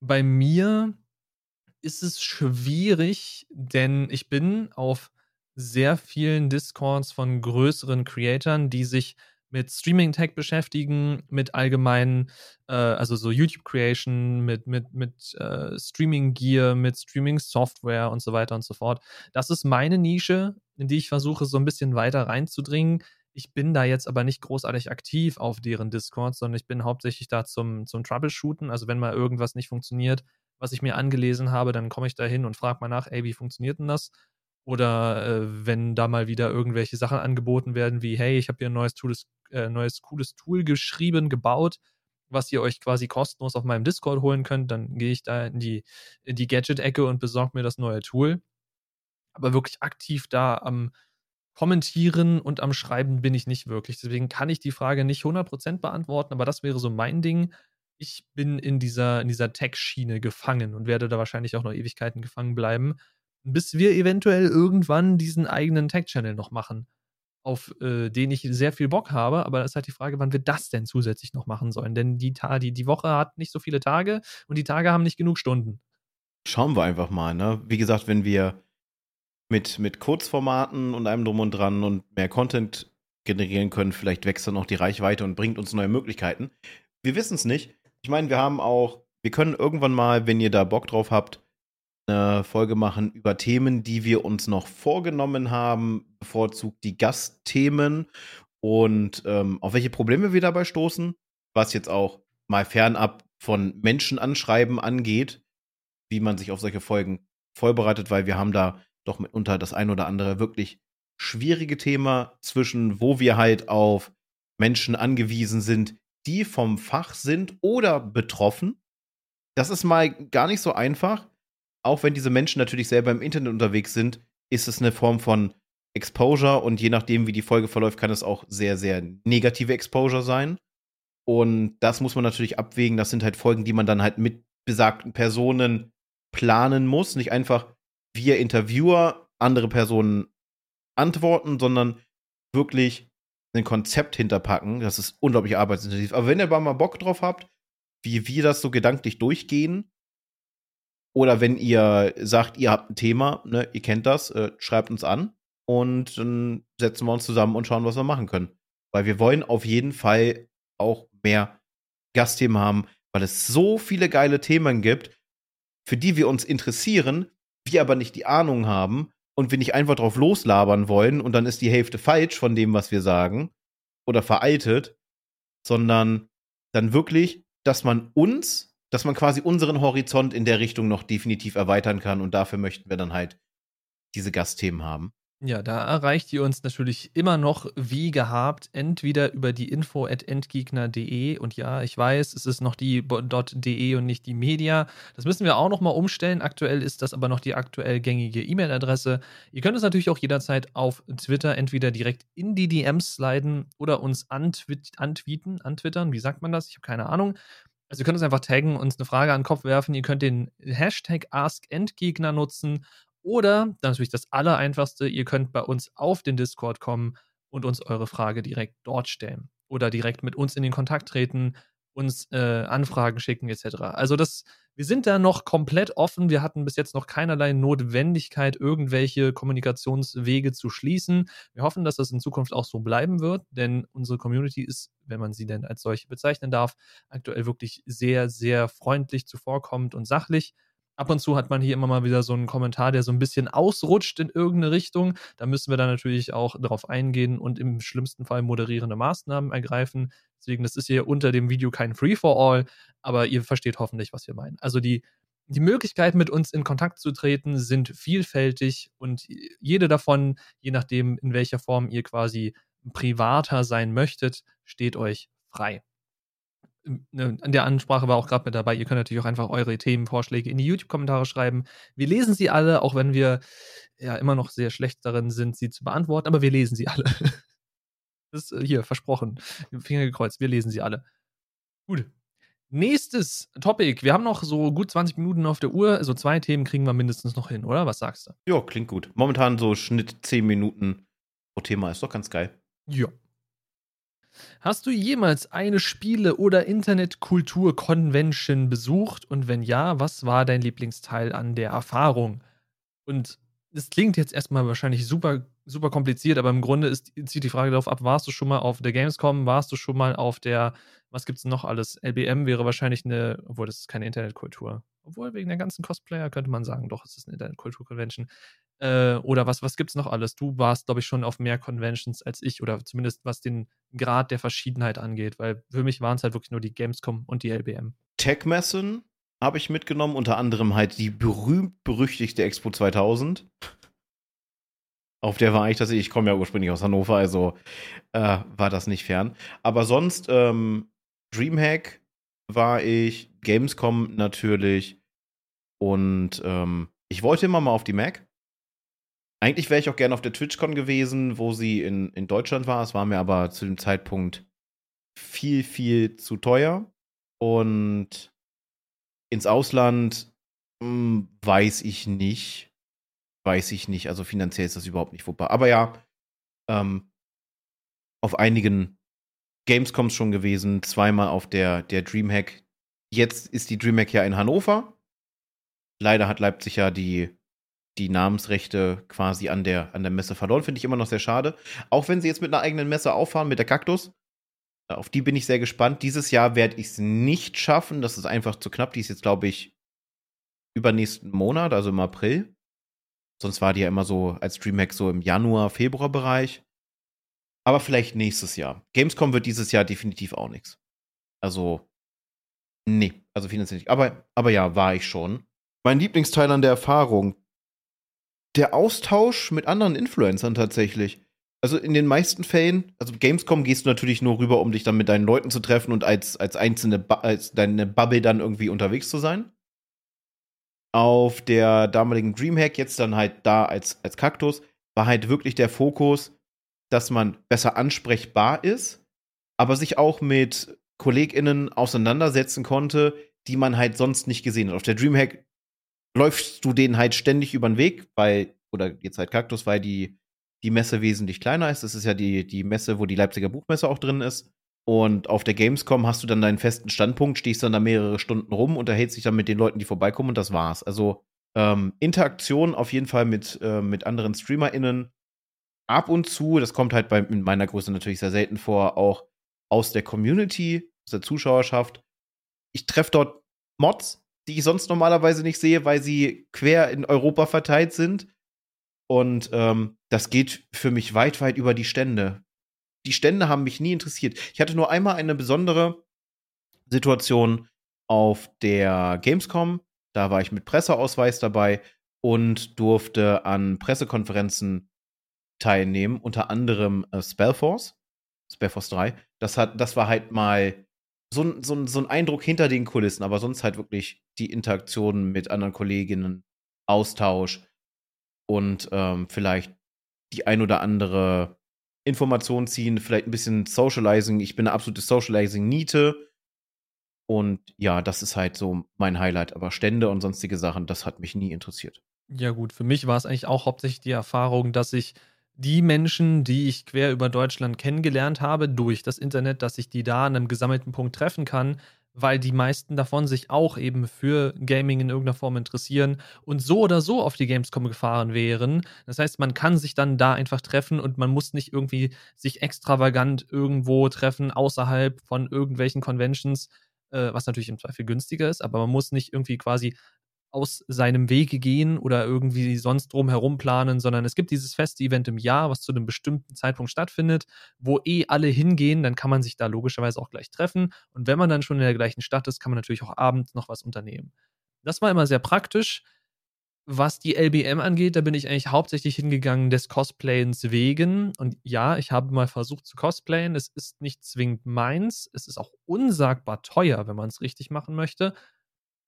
Bei mir ist es schwierig, denn ich bin auf sehr vielen Discords von größeren Creatoren, die sich mit Streaming-Tech beschäftigen, mit allgemeinen, äh, also so YouTube-Creation, mit, mit, mit äh, Streaming-Gear, mit Streaming-Software und so weiter und so fort. Das ist meine Nische, in die ich versuche, so ein bisschen weiter reinzudringen. Ich bin da jetzt aber nicht großartig aktiv auf deren Discord, sondern ich bin hauptsächlich da zum, zum Troubleshooten. Also wenn mal irgendwas nicht funktioniert, was ich mir angelesen habe, dann komme ich da hin und frage mal nach, ey, wie funktioniert denn das? Oder äh, wenn da mal wieder irgendwelche Sachen angeboten werden, wie, hey, ich habe hier ein neues, tooles, äh, neues cooles Tool geschrieben, gebaut, was ihr euch quasi kostenlos auf meinem Discord holen könnt, dann gehe ich da in die, in die Gadget-Ecke und besorge mir das neue Tool. Aber wirklich aktiv da am Kommentieren und am Schreiben bin ich nicht wirklich. Deswegen kann ich die Frage nicht 100% beantworten, aber das wäre so mein Ding. Ich bin in dieser, in dieser Tech-Schiene gefangen und werde da wahrscheinlich auch noch Ewigkeiten gefangen bleiben bis wir eventuell irgendwann diesen eigenen Tech-Channel noch machen, auf äh, den ich sehr viel Bock habe. Aber das ist halt die Frage, wann wir das denn zusätzlich noch machen sollen. Denn die, die, die Woche hat nicht so viele Tage und die Tage haben nicht genug Stunden. Schauen wir einfach mal, ne? Wie gesagt, wenn wir mit, mit Kurzformaten und einem drum und dran und mehr Content generieren können, vielleicht wächst dann auch die Reichweite und bringt uns neue Möglichkeiten. Wir wissen es nicht. Ich meine, wir haben auch, wir können irgendwann mal, wenn ihr da Bock drauf habt, eine Folge machen über Themen, die wir uns noch vorgenommen haben, bevorzugt die Gastthemen und ähm, auf welche Probleme wir dabei stoßen, was jetzt auch mal fernab von Menschen anschreiben angeht, wie man sich auf solche Folgen vorbereitet, weil wir haben da doch mitunter das ein oder andere wirklich schwierige Thema zwischen, wo wir halt auf Menschen angewiesen sind, die vom Fach sind oder betroffen. Das ist mal gar nicht so einfach auch wenn diese Menschen natürlich selber im Internet unterwegs sind, ist es eine Form von Exposure und je nachdem, wie die Folge verläuft, kann es auch sehr, sehr negative Exposure sein. Und das muss man natürlich abwägen. Das sind halt Folgen, die man dann halt mit besagten Personen planen muss. Nicht einfach wir Interviewer andere Personen antworten, sondern wirklich ein Konzept hinterpacken. Das ist unglaublich arbeitsintensiv. Aber wenn ihr mal Bock drauf habt, wie wir das so gedanklich durchgehen, oder wenn ihr sagt, ihr habt ein Thema, ne, ihr kennt das, äh, schreibt uns an und dann setzen wir uns zusammen und schauen, was wir machen können. Weil wir wollen auf jeden Fall auch mehr Gastthemen haben, weil es so viele geile Themen gibt, für die wir uns interessieren, wir aber nicht die Ahnung haben und wir nicht einfach drauf loslabern wollen und dann ist die Hälfte falsch von dem, was wir sagen oder veraltet, sondern dann wirklich, dass man uns, dass man quasi unseren Horizont in der Richtung noch definitiv erweitern kann und dafür möchten wir dann halt diese Gastthemen haben. Ja, da erreicht ihr uns natürlich immer noch wie gehabt, entweder über die info at endgegner.de und ja, ich weiß, es ist noch die .de und nicht die Media. Das müssen wir auch noch mal umstellen. Aktuell ist das aber noch die aktuell gängige E-Mail-Adresse. Ihr könnt es natürlich auch jederzeit auf Twitter entweder direkt in die DMs sliden oder uns antwit antweeten, antwittern, wie sagt man das? Ich habe keine Ahnung. Also ihr könnt uns einfach taggen, uns eine Frage an den Kopf werfen. Ihr könnt den Hashtag AskEndgegner nutzen oder, natürlich das Allereinfachste, ihr könnt bei uns auf den Discord kommen und uns eure Frage direkt dort stellen. Oder direkt mit uns in den Kontakt treten, uns äh, Anfragen schicken, etc. Also das, wir sind da noch komplett offen. Wir hatten bis jetzt noch keinerlei Notwendigkeit, irgendwelche Kommunikationswege zu schließen. Wir hoffen, dass das in Zukunft auch so bleiben wird, denn unsere Community ist, wenn man sie denn als solche bezeichnen darf, aktuell wirklich sehr, sehr freundlich zuvorkommend und sachlich. Ab und zu hat man hier immer mal wieder so einen Kommentar, der so ein bisschen ausrutscht in irgendeine Richtung. Da müssen wir dann natürlich auch darauf eingehen und im schlimmsten Fall moderierende Maßnahmen ergreifen. Deswegen, das ist hier unter dem Video kein Free-for-all, aber ihr versteht hoffentlich, was wir meinen. Also die, die Möglichkeiten, mit uns in Kontakt zu treten, sind vielfältig und jede davon, je nachdem, in welcher Form ihr quasi privater sein möchtet, steht euch frei. Ne, an der Ansprache war auch gerade mit dabei. Ihr könnt natürlich auch einfach eure Themenvorschläge in die YouTube-Kommentare schreiben. Wir lesen sie alle, auch wenn wir ja immer noch sehr schlecht darin sind, sie zu beantworten, aber wir lesen sie alle. Das ist äh, hier versprochen. Finger gekreuzt, wir lesen sie alle. Gut. Nächstes Topic. Wir haben noch so gut 20 Minuten auf der Uhr. So zwei Themen kriegen wir mindestens noch hin, oder? Was sagst du? Ja, klingt gut. Momentan so Schnitt 10 Minuten pro Thema ist doch ganz geil. Ja. Hast du jemals eine Spiele- oder Internetkultur-Convention besucht? Und wenn ja, was war dein Lieblingsteil an der Erfahrung? Und es klingt jetzt erstmal wahrscheinlich super, super kompliziert, aber im Grunde ist, zieht die Frage darauf ab, warst du schon mal auf der Gamescom, warst du schon mal auf der, was gibt es noch alles? LBM wäre wahrscheinlich eine, obwohl das ist keine Internetkultur. Obwohl wegen der ganzen Cosplayer könnte man sagen, doch, es ist eine Internetkultur-Convention. Äh, oder was, was es noch alles? Du warst, glaube ich, schon auf mehr Conventions als ich oder zumindest was den Grad der Verschiedenheit angeht, weil für mich waren es halt wirklich nur die Gamescom und die LBM. Tech-Messen habe ich mitgenommen, unter anderem halt die berühmt-berüchtigte Expo 2000. Auf der war ich tatsächlich, ich komme ja ursprünglich aus Hannover, also äh, war das nicht fern. Aber sonst, ähm, Dreamhack war ich, Gamescom natürlich und ähm, ich wollte immer mal auf die Mac. Eigentlich wäre ich auch gerne auf der TwitchCon gewesen, wo sie in, in Deutschland war. Es war mir aber zu dem Zeitpunkt viel, viel zu teuer. Und ins Ausland mh, hm, weiß ich nicht. Weiß ich nicht. Also finanziell ist das überhaupt nicht vorbei. Aber ja, ähm, auf einigen Gamescoms schon gewesen, zweimal auf der, der Dreamhack. Jetzt ist die Dreamhack ja in Hannover. Leider hat Leipzig ja die die Namensrechte quasi an der, an der Messe verloren. Finde ich immer noch sehr schade. Auch wenn sie jetzt mit einer eigenen Messe auffahren, mit der Kaktus. Auf die bin ich sehr gespannt. Dieses Jahr werde ich es nicht schaffen. Das ist einfach zu knapp. Die ist jetzt, glaube ich, übernächsten Monat, also im April. Sonst war die ja immer so als Dreamhack so im Januar, Februar-Bereich. Aber vielleicht nächstes Jahr. Gamescom wird dieses Jahr definitiv auch nichts. Also, nee, also finanziell nicht. Aber, aber ja, war ich schon. Mein Lieblingsteil an der Erfahrung, der Austausch mit anderen Influencern tatsächlich. Also in den meisten Fällen, also Gamescom gehst du natürlich nur rüber, um dich dann mit deinen Leuten zu treffen und als, als einzelne, als deine Bubble dann irgendwie unterwegs zu sein. Auf der damaligen Dreamhack, jetzt dann halt da als, als Kaktus, war halt wirklich der Fokus, dass man besser ansprechbar ist, aber sich auch mit KollegInnen auseinandersetzen konnte, die man halt sonst nicht gesehen hat. Auf der Dreamhack läufst du denen halt ständig über den Weg, weil, oder jetzt halt Kaktus, weil die, die Messe wesentlich kleiner ist. Das ist ja die, die Messe, wo die Leipziger Buchmesse auch drin ist. Und auf der Gamescom hast du dann deinen festen Standpunkt, stehst dann da mehrere Stunden rum, unterhältst dich dann mit den Leuten, die vorbeikommen und das war's. Also ähm, Interaktion auf jeden Fall mit, äh, mit anderen StreamerInnen ab und zu, das kommt halt bei in meiner Größe natürlich sehr selten vor, auch aus der Community, aus der Zuschauerschaft. Ich treffe dort Mods, die ich sonst normalerweise nicht sehe, weil sie quer in Europa verteilt sind. Und ähm, das geht für mich weit, weit über die Stände. Die Stände haben mich nie interessiert. Ich hatte nur einmal eine besondere Situation auf der Gamescom. Da war ich mit Presseausweis dabei und durfte an Pressekonferenzen teilnehmen, unter anderem äh, Spellforce, Spellforce 3. Das, hat, das war halt mal so, so, so ein Eindruck hinter den Kulissen, aber sonst halt wirklich die Interaktion mit anderen Kolleginnen, Austausch und ähm, vielleicht die ein oder andere Information ziehen, vielleicht ein bisschen Socializing. Ich bin eine absolute Socializing-Niete. Und ja, das ist halt so mein Highlight. Aber Stände und sonstige Sachen, das hat mich nie interessiert. Ja, gut, für mich war es eigentlich auch hauptsächlich die Erfahrung, dass ich die Menschen, die ich quer über Deutschland kennengelernt habe, durch das Internet, dass ich die da an einem gesammelten Punkt treffen kann, weil die meisten davon sich auch eben für Gaming in irgendeiner Form interessieren und so oder so auf die Gamescom gefahren wären. Das heißt, man kann sich dann da einfach treffen und man muss nicht irgendwie sich extravagant irgendwo treffen außerhalb von irgendwelchen Conventions, äh, was natürlich im Zweifel günstiger ist, aber man muss nicht irgendwie quasi aus seinem Wege gehen oder irgendwie sonst drum herum planen, sondern es gibt dieses feste Event im Jahr, was zu einem bestimmten Zeitpunkt stattfindet, wo eh alle hingehen, dann kann man sich da logischerweise auch gleich treffen und wenn man dann schon in der gleichen Stadt ist, kann man natürlich auch abends noch was unternehmen. Das war immer sehr praktisch. Was die LBM angeht, da bin ich eigentlich hauptsächlich hingegangen des Cosplayens wegen. Und ja, ich habe mal versucht zu cosplayen. Es ist nicht zwingend meins. Es ist auch unsagbar teuer, wenn man es richtig machen möchte.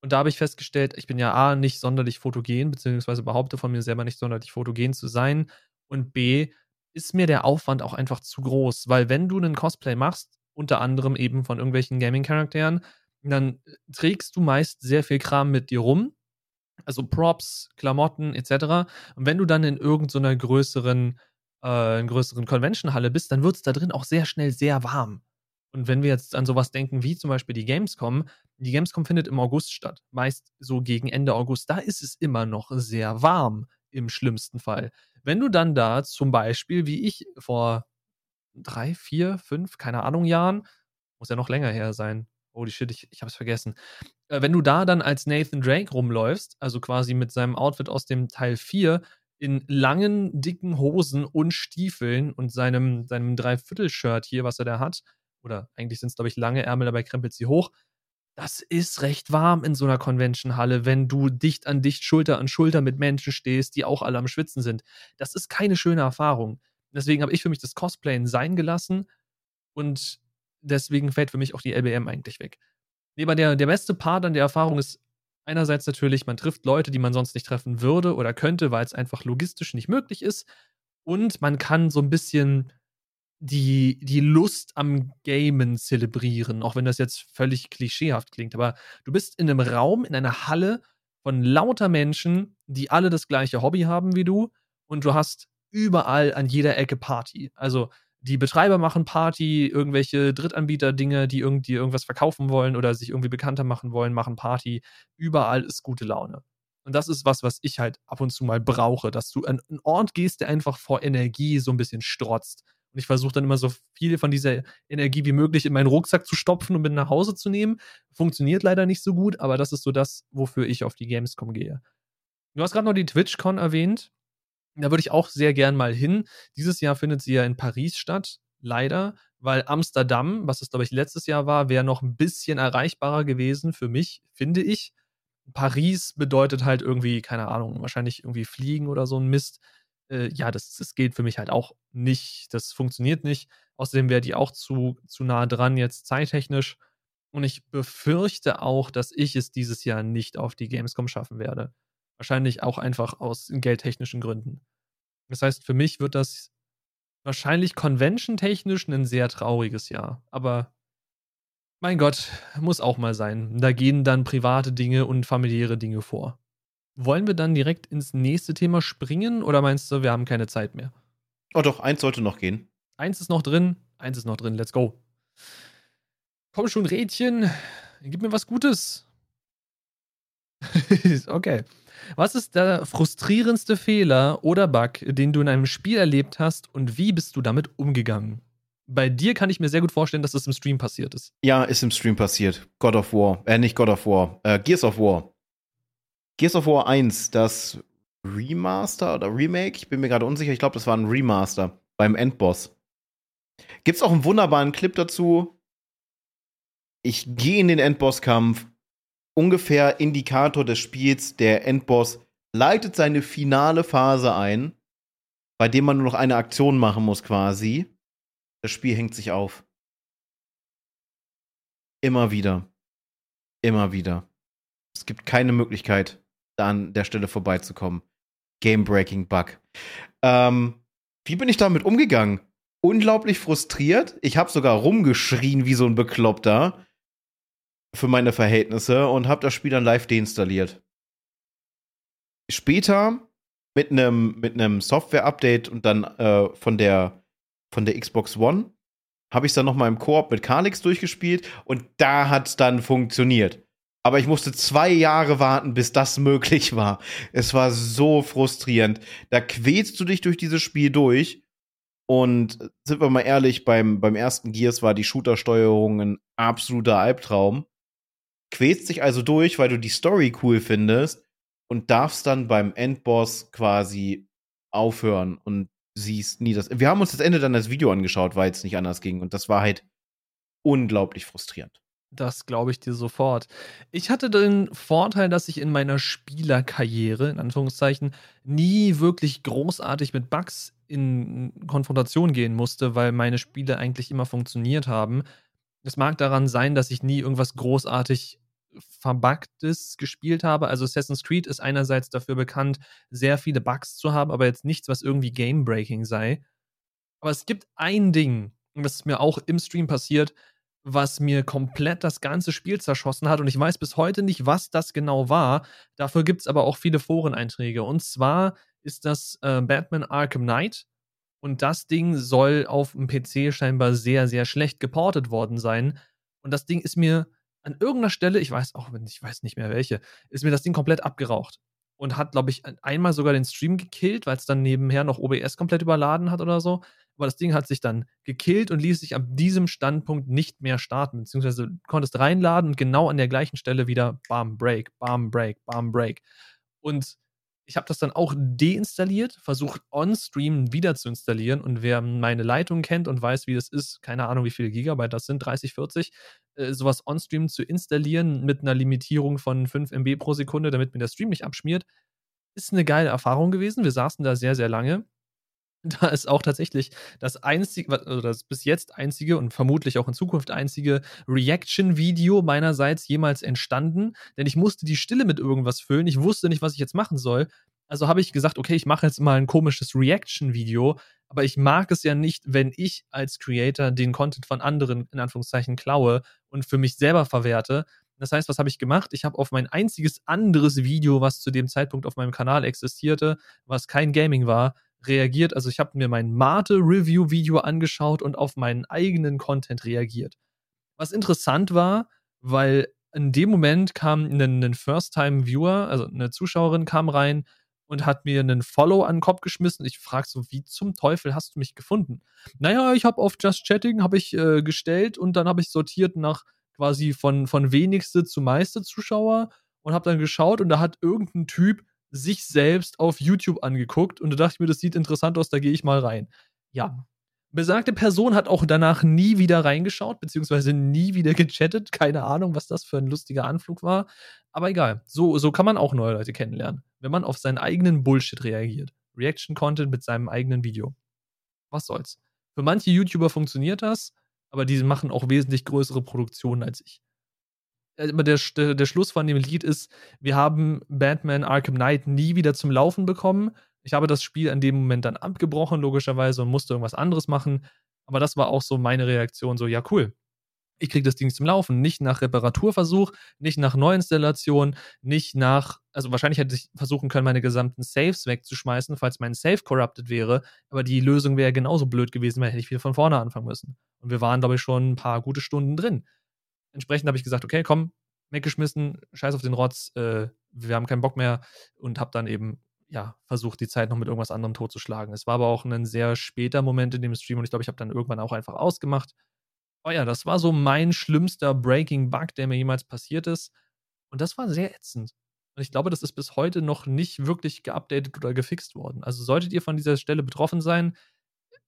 Und da habe ich festgestellt, ich bin ja A, nicht sonderlich fotogen, beziehungsweise behaupte von mir selber nicht sonderlich fotogen zu sein. Und B, ist mir der Aufwand auch einfach zu groß, weil wenn du einen Cosplay machst, unter anderem eben von irgendwelchen Gaming-Charakteren, dann äh, trägst du meist sehr viel Kram mit dir rum. Also Props, Klamotten etc. Und wenn du dann in irgendeiner größeren, äh, größeren Convention-Halle bist, dann wird es da drin auch sehr schnell sehr warm. Und wenn wir jetzt an sowas denken wie zum Beispiel die Gamescom, die Gamescom findet im August statt, meist so gegen Ende August, da ist es immer noch sehr warm im schlimmsten Fall. Wenn du dann da zum Beispiel, wie ich vor drei, vier, fünf, keine Ahnung, Jahren, muss ja noch länger her sein. Holy shit, ich, ich hab's vergessen. Äh, wenn du da dann als Nathan Drake rumläufst, also quasi mit seinem Outfit aus dem Teil 4, in langen, dicken Hosen und Stiefeln und seinem, seinem Dreiviertel-Shirt hier, was er da hat, oder eigentlich sind es, glaube ich, lange Ärmel, dabei krempelt sie hoch. Das ist recht warm in so einer Convention-Halle, wenn du dicht an dicht, Schulter an Schulter mit Menschen stehst, die auch alle am Schwitzen sind. Das ist keine schöne Erfahrung. Deswegen habe ich für mich das Cosplayen sein gelassen und deswegen fällt für mich auch die LBM eigentlich weg. Aber der, der beste Part an der Erfahrung ist einerseits natürlich, man trifft Leute, die man sonst nicht treffen würde oder könnte, weil es einfach logistisch nicht möglich ist. Und man kann so ein bisschen die, die Lust am Gamen zelebrieren, auch wenn das jetzt völlig klischeehaft klingt. Aber du bist in einem Raum, in einer Halle von lauter Menschen, die alle das gleiche Hobby haben wie du und du hast überall an jeder Ecke Party. Also die Betreiber machen Party, irgendwelche Drittanbieter-Dinge, die irgendwie irgendwas verkaufen wollen oder sich irgendwie bekannter machen wollen, machen Party. Überall ist gute Laune. Und das ist was, was ich halt ab und zu mal brauche, dass du an einen Ort gehst, der einfach vor Energie so ein bisschen strotzt. Und ich versuche dann immer so viel von dieser Energie wie möglich in meinen Rucksack zu stopfen und mit nach Hause zu nehmen. Funktioniert leider nicht so gut, aber das ist so das, wofür ich auf die Gamescom gehe. Du hast gerade noch die TwitchCon erwähnt. Da würde ich auch sehr gern mal hin. Dieses Jahr findet sie ja in Paris statt, leider, weil Amsterdam, was es glaube ich letztes Jahr war, wäre noch ein bisschen erreichbarer gewesen für mich, finde ich. Paris bedeutet halt irgendwie, keine Ahnung, wahrscheinlich irgendwie fliegen oder so ein Mist äh, ja, das, das geht für mich halt auch nicht. Das funktioniert nicht. Außerdem wäre die auch zu, zu nah dran jetzt zeittechnisch. Und ich befürchte auch, dass ich es dieses Jahr nicht auf die Gamescom schaffen werde. Wahrscheinlich auch einfach aus geldtechnischen Gründen. Das heißt, für mich wird das wahrscheinlich convention-technisch ein sehr trauriges Jahr. Aber Mein Gott, muss auch mal sein. Da gehen dann private Dinge und familiäre Dinge vor. Wollen wir dann direkt ins nächste Thema springen oder meinst du, wir haben keine Zeit mehr? Oh doch, eins sollte noch gehen. Eins ist noch drin, eins ist noch drin, let's go. Komm schon, Rädchen, gib mir was Gutes. okay. Was ist der frustrierendste Fehler oder Bug, den du in einem Spiel erlebt hast und wie bist du damit umgegangen? Bei dir kann ich mir sehr gut vorstellen, dass das im Stream passiert ist. Ja, ist im Stream passiert. God of War. Äh, nicht God of War. Äh, Gears of War. Gears of War 1, das Remaster oder Remake, ich bin mir gerade unsicher, ich glaube, das war ein Remaster beim Endboss. Gibt's auch einen wunderbaren Clip dazu. Ich gehe in den Endbosskampf, ungefähr Indikator des Spiels, der Endboss leitet seine finale Phase ein, bei dem man nur noch eine Aktion machen muss quasi. Das Spiel hängt sich auf. Immer wieder. Immer wieder. Es gibt keine Möglichkeit, da an der Stelle vorbeizukommen. Game-Breaking Bug. Ähm, wie bin ich damit umgegangen? Unglaublich frustriert. Ich habe sogar rumgeschrien wie so ein Bekloppter für meine Verhältnisse und habe das Spiel dann live deinstalliert. Später mit einem mit Software-Update und dann äh, von der von der Xbox One habe ich es dann noch mal im Koop mit Kalix durchgespielt und da hat es dann funktioniert. Aber ich musste zwei Jahre warten, bis das möglich war. Es war so frustrierend. Da quälst du dich durch dieses Spiel durch. Und sind wir mal ehrlich, beim, beim ersten Gears war die Shooter-Steuerung ein absoluter Albtraum. Quälst dich also durch, weil du die Story cool findest und darfst dann beim Endboss quasi aufhören und siehst nie das. Wir haben uns das Ende dann als Video angeschaut, weil es nicht anders ging. Und das war halt unglaublich frustrierend. Das glaube ich dir sofort. Ich hatte den Vorteil, dass ich in meiner Spielerkarriere, in Anführungszeichen, nie wirklich großartig mit Bugs in Konfrontation gehen musste, weil meine Spiele eigentlich immer funktioniert haben. Es mag daran sein, dass ich nie irgendwas großartig Verbuggtes gespielt habe. Also Assassin's Creed ist einerseits dafür bekannt, sehr viele Bugs zu haben, aber jetzt nichts, was irgendwie game-breaking sei. Aber es gibt ein Ding, ist mir auch im Stream passiert, was mir komplett das ganze Spiel zerschossen hat. Und ich weiß bis heute nicht, was das genau war. Dafür gibt es aber auch viele Foreneinträge. Und zwar ist das äh, Batman Arkham Knight. Und das Ding soll auf dem PC scheinbar sehr, sehr schlecht geportet worden sein. Und das Ding ist mir an irgendeiner Stelle, ich weiß auch, ich weiß nicht mehr welche, ist mir das Ding komplett abgeraucht. Und hat, glaube ich, einmal sogar den Stream gekillt, weil es dann nebenher noch OBS komplett überladen hat oder so. Aber das Ding hat sich dann gekillt und ließ sich ab diesem Standpunkt nicht mehr starten, beziehungsweise konntest reinladen und genau an der gleichen Stelle wieder Bam, Break, Bam, Break, Bam, Break. Und ich habe das dann auch deinstalliert, versucht on-stream wieder zu installieren. Und wer meine Leitung kennt und weiß, wie das ist, keine Ahnung, wie viele Gigabyte das sind, 30, 40, äh, sowas on-stream zu installieren mit einer Limitierung von 5 MB pro Sekunde, damit mir der Stream nicht abschmiert, ist eine geile Erfahrung gewesen. Wir saßen da sehr, sehr lange. Da ist auch tatsächlich das einzige, also das bis jetzt einzige und vermutlich auch in Zukunft einzige Reaction-Video meinerseits jemals entstanden. Denn ich musste die Stille mit irgendwas füllen. Ich wusste nicht, was ich jetzt machen soll. Also habe ich gesagt, okay, ich mache jetzt mal ein komisches Reaction-Video. Aber ich mag es ja nicht, wenn ich als Creator den Content von anderen in Anführungszeichen klaue und für mich selber verwerte. Das heißt, was habe ich gemacht? Ich habe auf mein einziges anderes Video, was zu dem Zeitpunkt auf meinem Kanal existierte, was kein Gaming war, reagiert. Also ich habe mir mein Mate-Review-Video angeschaut und auf meinen eigenen Content reagiert. Was interessant war, weil in dem Moment kam ein, ein First-Time-Viewer, also eine Zuschauerin kam rein und hat mir einen Follow an den Kopf geschmissen. Ich frage so, wie zum Teufel hast du mich gefunden? Naja, ich habe auf Just Chatting habe ich äh, gestellt und dann habe ich sortiert nach quasi von, von wenigste zu meiste Zuschauer und habe dann geschaut und da hat irgendein Typ sich selbst auf YouTube angeguckt und da dachte ich mir, das sieht interessant aus, da gehe ich mal rein. Ja. Besagte Person hat auch danach nie wieder reingeschaut, beziehungsweise nie wieder gechattet. Keine Ahnung, was das für ein lustiger Anflug war. Aber egal. So, so kann man auch neue Leute kennenlernen, wenn man auf seinen eigenen Bullshit reagiert. Reaction-Content mit seinem eigenen Video. Was soll's. Für manche YouTuber funktioniert das, aber die machen auch wesentlich größere Produktionen als ich. Äh, aber der, der Schluss von dem Lied ist, wir haben Batman Arkham Knight nie wieder zum Laufen bekommen. Ich habe das Spiel in dem Moment dann abgebrochen, logischerweise, und musste irgendwas anderes machen. Aber das war auch so meine Reaktion: so, ja, cool. ich kriege das Ding zum Laufen. Nicht nach Reparaturversuch, nicht nach Neuinstallation, nicht nach, also wahrscheinlich hätte ich versuchen können, meine gesamten Saves wegzuschmeißen, falls mein Save corrupted wäre. Aber die Lösung wäre genauso blöd gewesen, weil hätte ich wieder von vorne anfangen müssen. Und wir waren, glaube ich, schon ein paar gute Stunden drin. Entsprechend habe ich gesagt, okay, komm, weggeschmissen, scheiß auf den Rotz, äh, wir haben keinen Bock mehr und habe dann eben ja, versucht, die Zeit noch mit irgendwas anderem totzuschlagen. Es war aber auch ein sehr später Moment in dem Stream und ich glaube, ich habe dann irgendwann auch einfach ausgemacht oh ja, das war so mein schlimmster Breaking Bug, der mir jemals passiert ist. Und das war sehr ätzend. Und ich glaube, das ist bis heute noch nicht wirklich geupdatet oder gefixt worden. Also solltet ihr von dieser Stelle betroffen sein,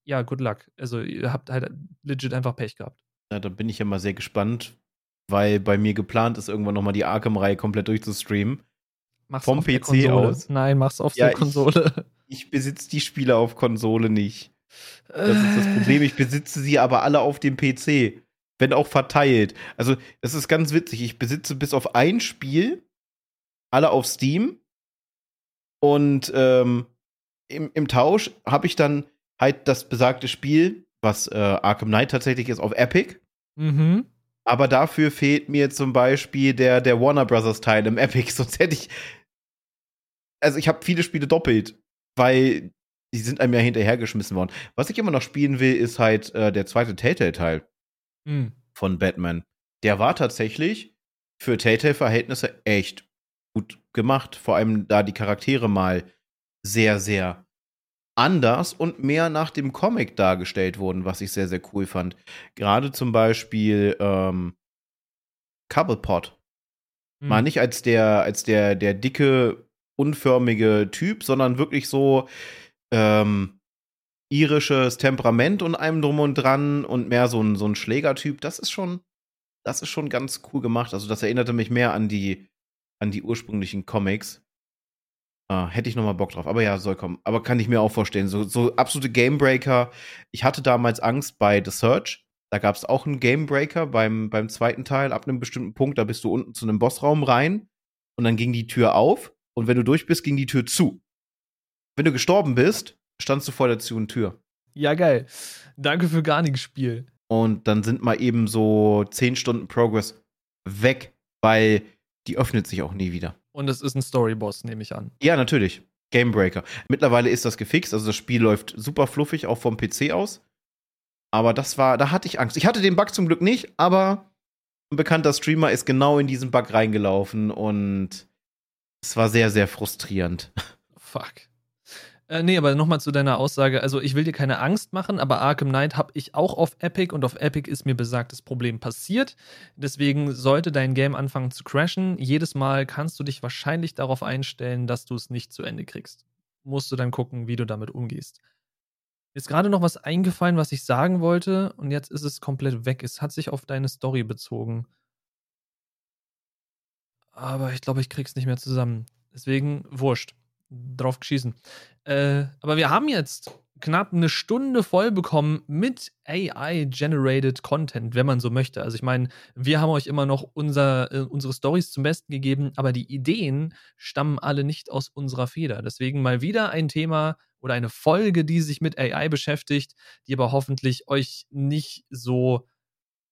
ja, good luck. Also ihr habt halt legit einfach Pech gehabt. Ja, da bin ich ja mal sehr gespannt, weil bei mir geplant ist, irgendwann nochmal die Arkham-Reihe komplett durchzustreamen. Mach's Vom PC aus. Nein, mach's auf ja, der Konsole. Ich, ich besitze die Spiele auf Konsole nicht. Das ist das Problem. Ich besitze sie aber alle auf dem PC. Wenn auch verteilt. Also, das ist ganz witzig. Ich besitze bis auf ein Spiel alle auf Steam. Und ähm, im, im Tausch habe ich dann halt das besagte Spiel, was äh, Arkham Knight tatsächlich ist, auf Epic. Mhm. Aber dafür fehlt mir zum Beispiel der, der Warner Brothers Teil im Epic. Sonst hätte ich. Also, ich habe viele Spiele doppelt, weil die sind einem ja hinterhergeschmissen worden. Was ich immer noch spielen will, ist halt äh, der zweite Telltale-Teil mhm. von Batman. Der war tatsächlich für Telltale-Verhältnisse echt gut gemacht. Vor allem, da die Charaktere mal sehr, sehr anders und mehr nach dem Comic dargestellt wurden, was ich sehr, sehr cool fand. Gerade zum Beispiel ähm, Cobblepot. Mhm. Mal nicht als der, als der, der dicke, unförmige Typ, sondern wirklich so, ähm, irisches Temperament und einem drum und dran und mehr so ein, so ein Schlägertyp, das ist schon, das ist schon ganz cool gemacht. Also, das erinnerte mich mehr an die, an die ursprünglichen Comics. Ah, hätte ich noch mal Bock drauf. Aber ja, soll kommen. Aber kann ich mir auch vorstellen. So, so absolute Gamebreaker. Ich hatte damals Angst bei The Search. Da gab es auch einen Gamebreaker beim, beim zweiten Teil. Ab einem bestimmten Punkt, da bist du unten zu einem Bossraum rein. Und dann ging die Tür auf. Und wenn du durch bist, ging die Tür zu. Wenn du gestorben bist, standst du vor der Tür. Ja, geil. Danke für gar nichts Spiel. Und dann sind mal eben so 10 Stunden Progress weg, weil die öffnet sich auch nie wieder. Und es ist ein Storyboss, nehme ich an. Ja, natürlich. Gamebreaker. Mittlerweile ist das gefixt, also das Spiel läuft super fluffig, auch vom PC aus. Aber das war, da hatte ich Angst. Ich hatte den Bug zum Glück nicht, aber ein bekannter Streamer ist genau in diesen Bug reingelaufen und es war sehr, sehr frustrierend. Fuck. Äh, nee, aber nochmal zu deiner Aussage. Also, ich will dir keine Angst machen, aber Arkham Knight habe ich auch auf Epic und auf Epic ist mir besagtes Problem passiert. Deswegen sollte dein Game anfangen zu crashen. Jedes Mal kannst du dich wahrscheinlich darauf einstellen, dass du es nicht zu Ende kriegst. Musst du dann gucken, wie du damit umgehst. Ist gerade noch was eingefallen, was ich sagen wollte und jetzt ist es komplett weg. Es hat sich auf deine Story bezogen. Aber ich glaube, ich krieg's nicht mehr zusammen. Deswegen wurscht drauf geschießen. Äh, aber wir haben jetzt knapp eine Stunde voll bekommen mit AI-generated Content, wenn man so möchte. Also ich meine, wir haben euch immer noch unser, äh, unsere Stories zum Besten gegeben, aber die Ideen stammen alle nicht aus unserer Feder. Deswegen mal wieder ein Thema oder eine Folge, die sich mit AI beschäftigt, die aber hoffentlich euch nicht so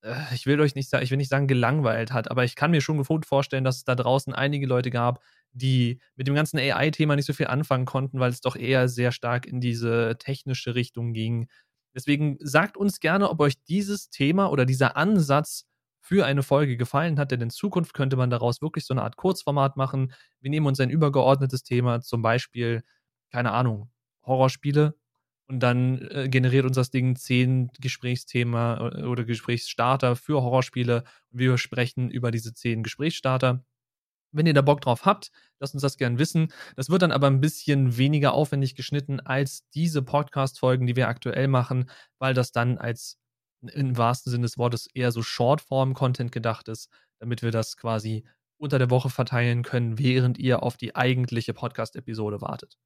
äh, ich will euch nicht sagen, ich will nicht sagen gelangweilt hat, aber ich kann mir schon vorstellen, dass es da draußen einige Leute gab, die mit dem ganzen AI-Thema nicht so viel anfangen konnten, weil es doch eher sehr stark in diese technische Richtung ging. Deswegen sagt uns gerne, ob euch dieses Thema oder dieser Ansatz für eine Folge gefallen hat, denn in Zukunft könnte man daraus wirklich so eine Art Kurzformat machen. Wir nehmen uns ein übergeordnetes Thema, zum Beispiel, keine Ahnung, Horrorspiele, und dann äh, generiert uns das Ding zehn Gesprächsthema äh, oder Gesprächsstarter für Horrorspiele. Und wir sprechen über diese zehn Gesprächsstarter. Wenn ihr da Bock drauf habt, lasst uns das gern wissen. Das wird dann aber ein bisschen weniger aufwendig geschnitten als diese Podcast-Folgen, die wir aktuell machen, weil das dann als im wahrsten Sinne des Wortes eher so Shortform-Content gedacht ist, damit wir das quasi unter der Woche verteilen können, während ihr auf die eigentliche Podcast-Episode wartet.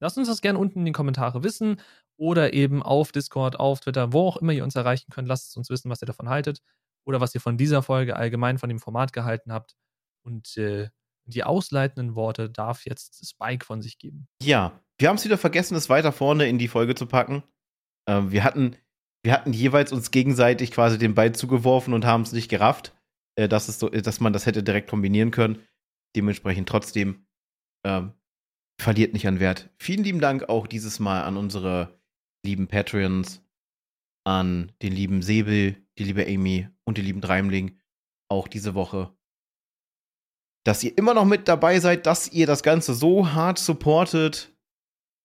Lasst uns das gerne unten in die Kommentare wissen oder eben auf Discord, auf Twitter, wo auch immer ihr uns erreichen könnt. Lasst uns wissen, was ihr davon haltet oder was ihr von dieser Folge allgemein von dem Format gehalten habt. Und äh, die ausleitenden Worte darf jetzt Spike von sich geben. Ja, wir haben es wieder vergessen, es weiter vorne in die Folge zu packen. Äh, wir hatten wir hatten jeweils uns gegenseitig quasi den Ball zugeworfen und haben es nicht gerafft, äh, dass, es so, dass man das hätte direkt kombinieren können. Dementsprechend trotzdem ähm, verliert nicht an Wert. Vielen lieben Dank auch dieses Mal an unsere lieben Patreons, an den lieben Säbel, die liebe Amy und die lieben Dreimling auch diese Woche. Dass ihr immer noch mit dabei seid, dass ihr das Ganze so hart supportet.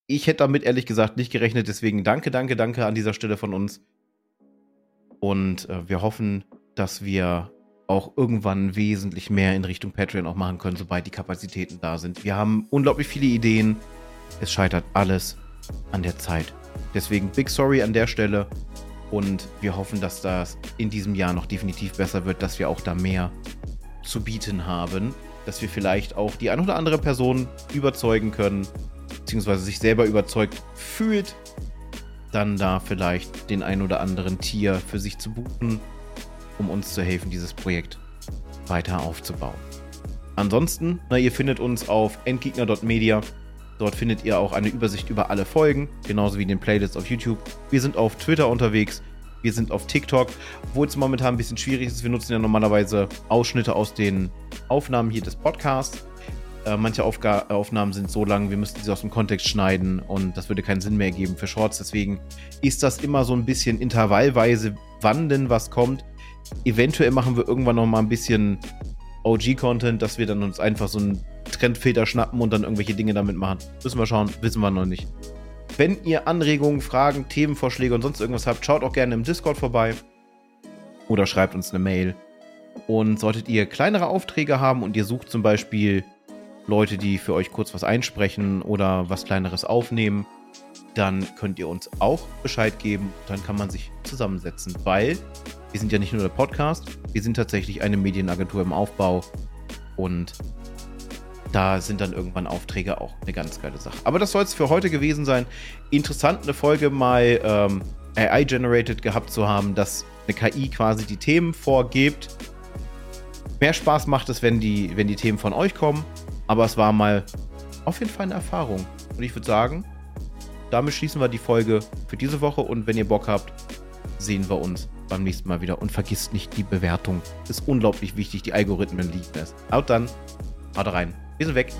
Ich hätte damit ehrlich gesagt nicht gerechnet, deswegen danke, danke, danke an dieser Stelle von uns. Und äh, wir hoffen, dass wir auch irgendwann wesentlich mehr in Richtung Patreon auch machen können, sobald die Kapazitäten da sind. Wir haben unglaublich viele Ideen. Es scheitert alles an der Zeit. Deswegen Big Sorry an der Stelle. Und wir hoffen, dass das in diesem Jahr noch definitiv besser wird, dass wir auch da mehr zu bieten haben. Dass wir vielleicht auch die ein oder andere Person überzeugen können, beziehungsweise sich selber überzeugt fühlt, dann da vielleicht den ein oder anderen Tier für sich zu buchen um uns zu helfen, dieses Projekt weiter aufzubauen. Ansonsten, na, ihr findet uns auf endgegner.media. Dort findet ihr auch eine Übersicht über alle Folgen, genauso wie den Playlists auf YouTube. Wir sind auf Twitter unterwegs. Wir sind auf TikTok, obwohl es momentan ein bisschen schwierig ist. Wir nutzen ja normalerweise Ausschnitte aus den Aufnahmen hier des Podcasts. Äh, manche Aufga Aufnahmen sind so lang, wir müssten sie aus dem Kontext schneiden und das würde keinen Sinn mehr geben für Shorts. Deswegen ist das immer so ein bisschen intervallweise, wann denn was kommt. Eventuell machen wir irgendwann noch mal ein bisschen OG-Content, dass wir dann uns einfach so einen Trendfilter schnappen und dann irgendwelche Dinge damit machen. Müssen wir schauen, wissen wir noch nicht. Wenn ihr Anregungen, Fragen, Themenvorschläge und sonst irgendwas habt, schaut auch gerne im Discord vorbei oder schreibt uns eine Mail. Und solltet ihr kleinere Aufträge haben und ihr sucht zum Beispiel Leute, die für euch kurz was einsprechen oder was kleineres aufnehmen, dann könnt ihr uns auch Bescheid geben. Dann kann man sich zusammensetzen, weil wir sind ja nicht nur der Podcast, wir sind tatsächlich eine Medienagentur im Aufbau und da sind dann irgendwann Aufträge auch eine ganz geile Sache. Aber das soll es für heute gewesen sein. Interessant, eine Folge mal ähm, AI-generated gehabt zu haben, dass eine KI quasi die Themen vorgibt. Mehr Spaß macht es, wenn die, wenn die Themen von euch kommen. Aber es war mal auf jeden Fall eine Erfahrung. Und ich würde sagen, damit schließen wir die Folge für diese Woche. Und wenn ihr Bock habt, sehen wir uns beim nächsten Mal wieder und vergisst nicht die Bewertung. Ist unglaublich wichtig, die Algorithmen lieben es. Haut dann, haut rein. Wir sind weg.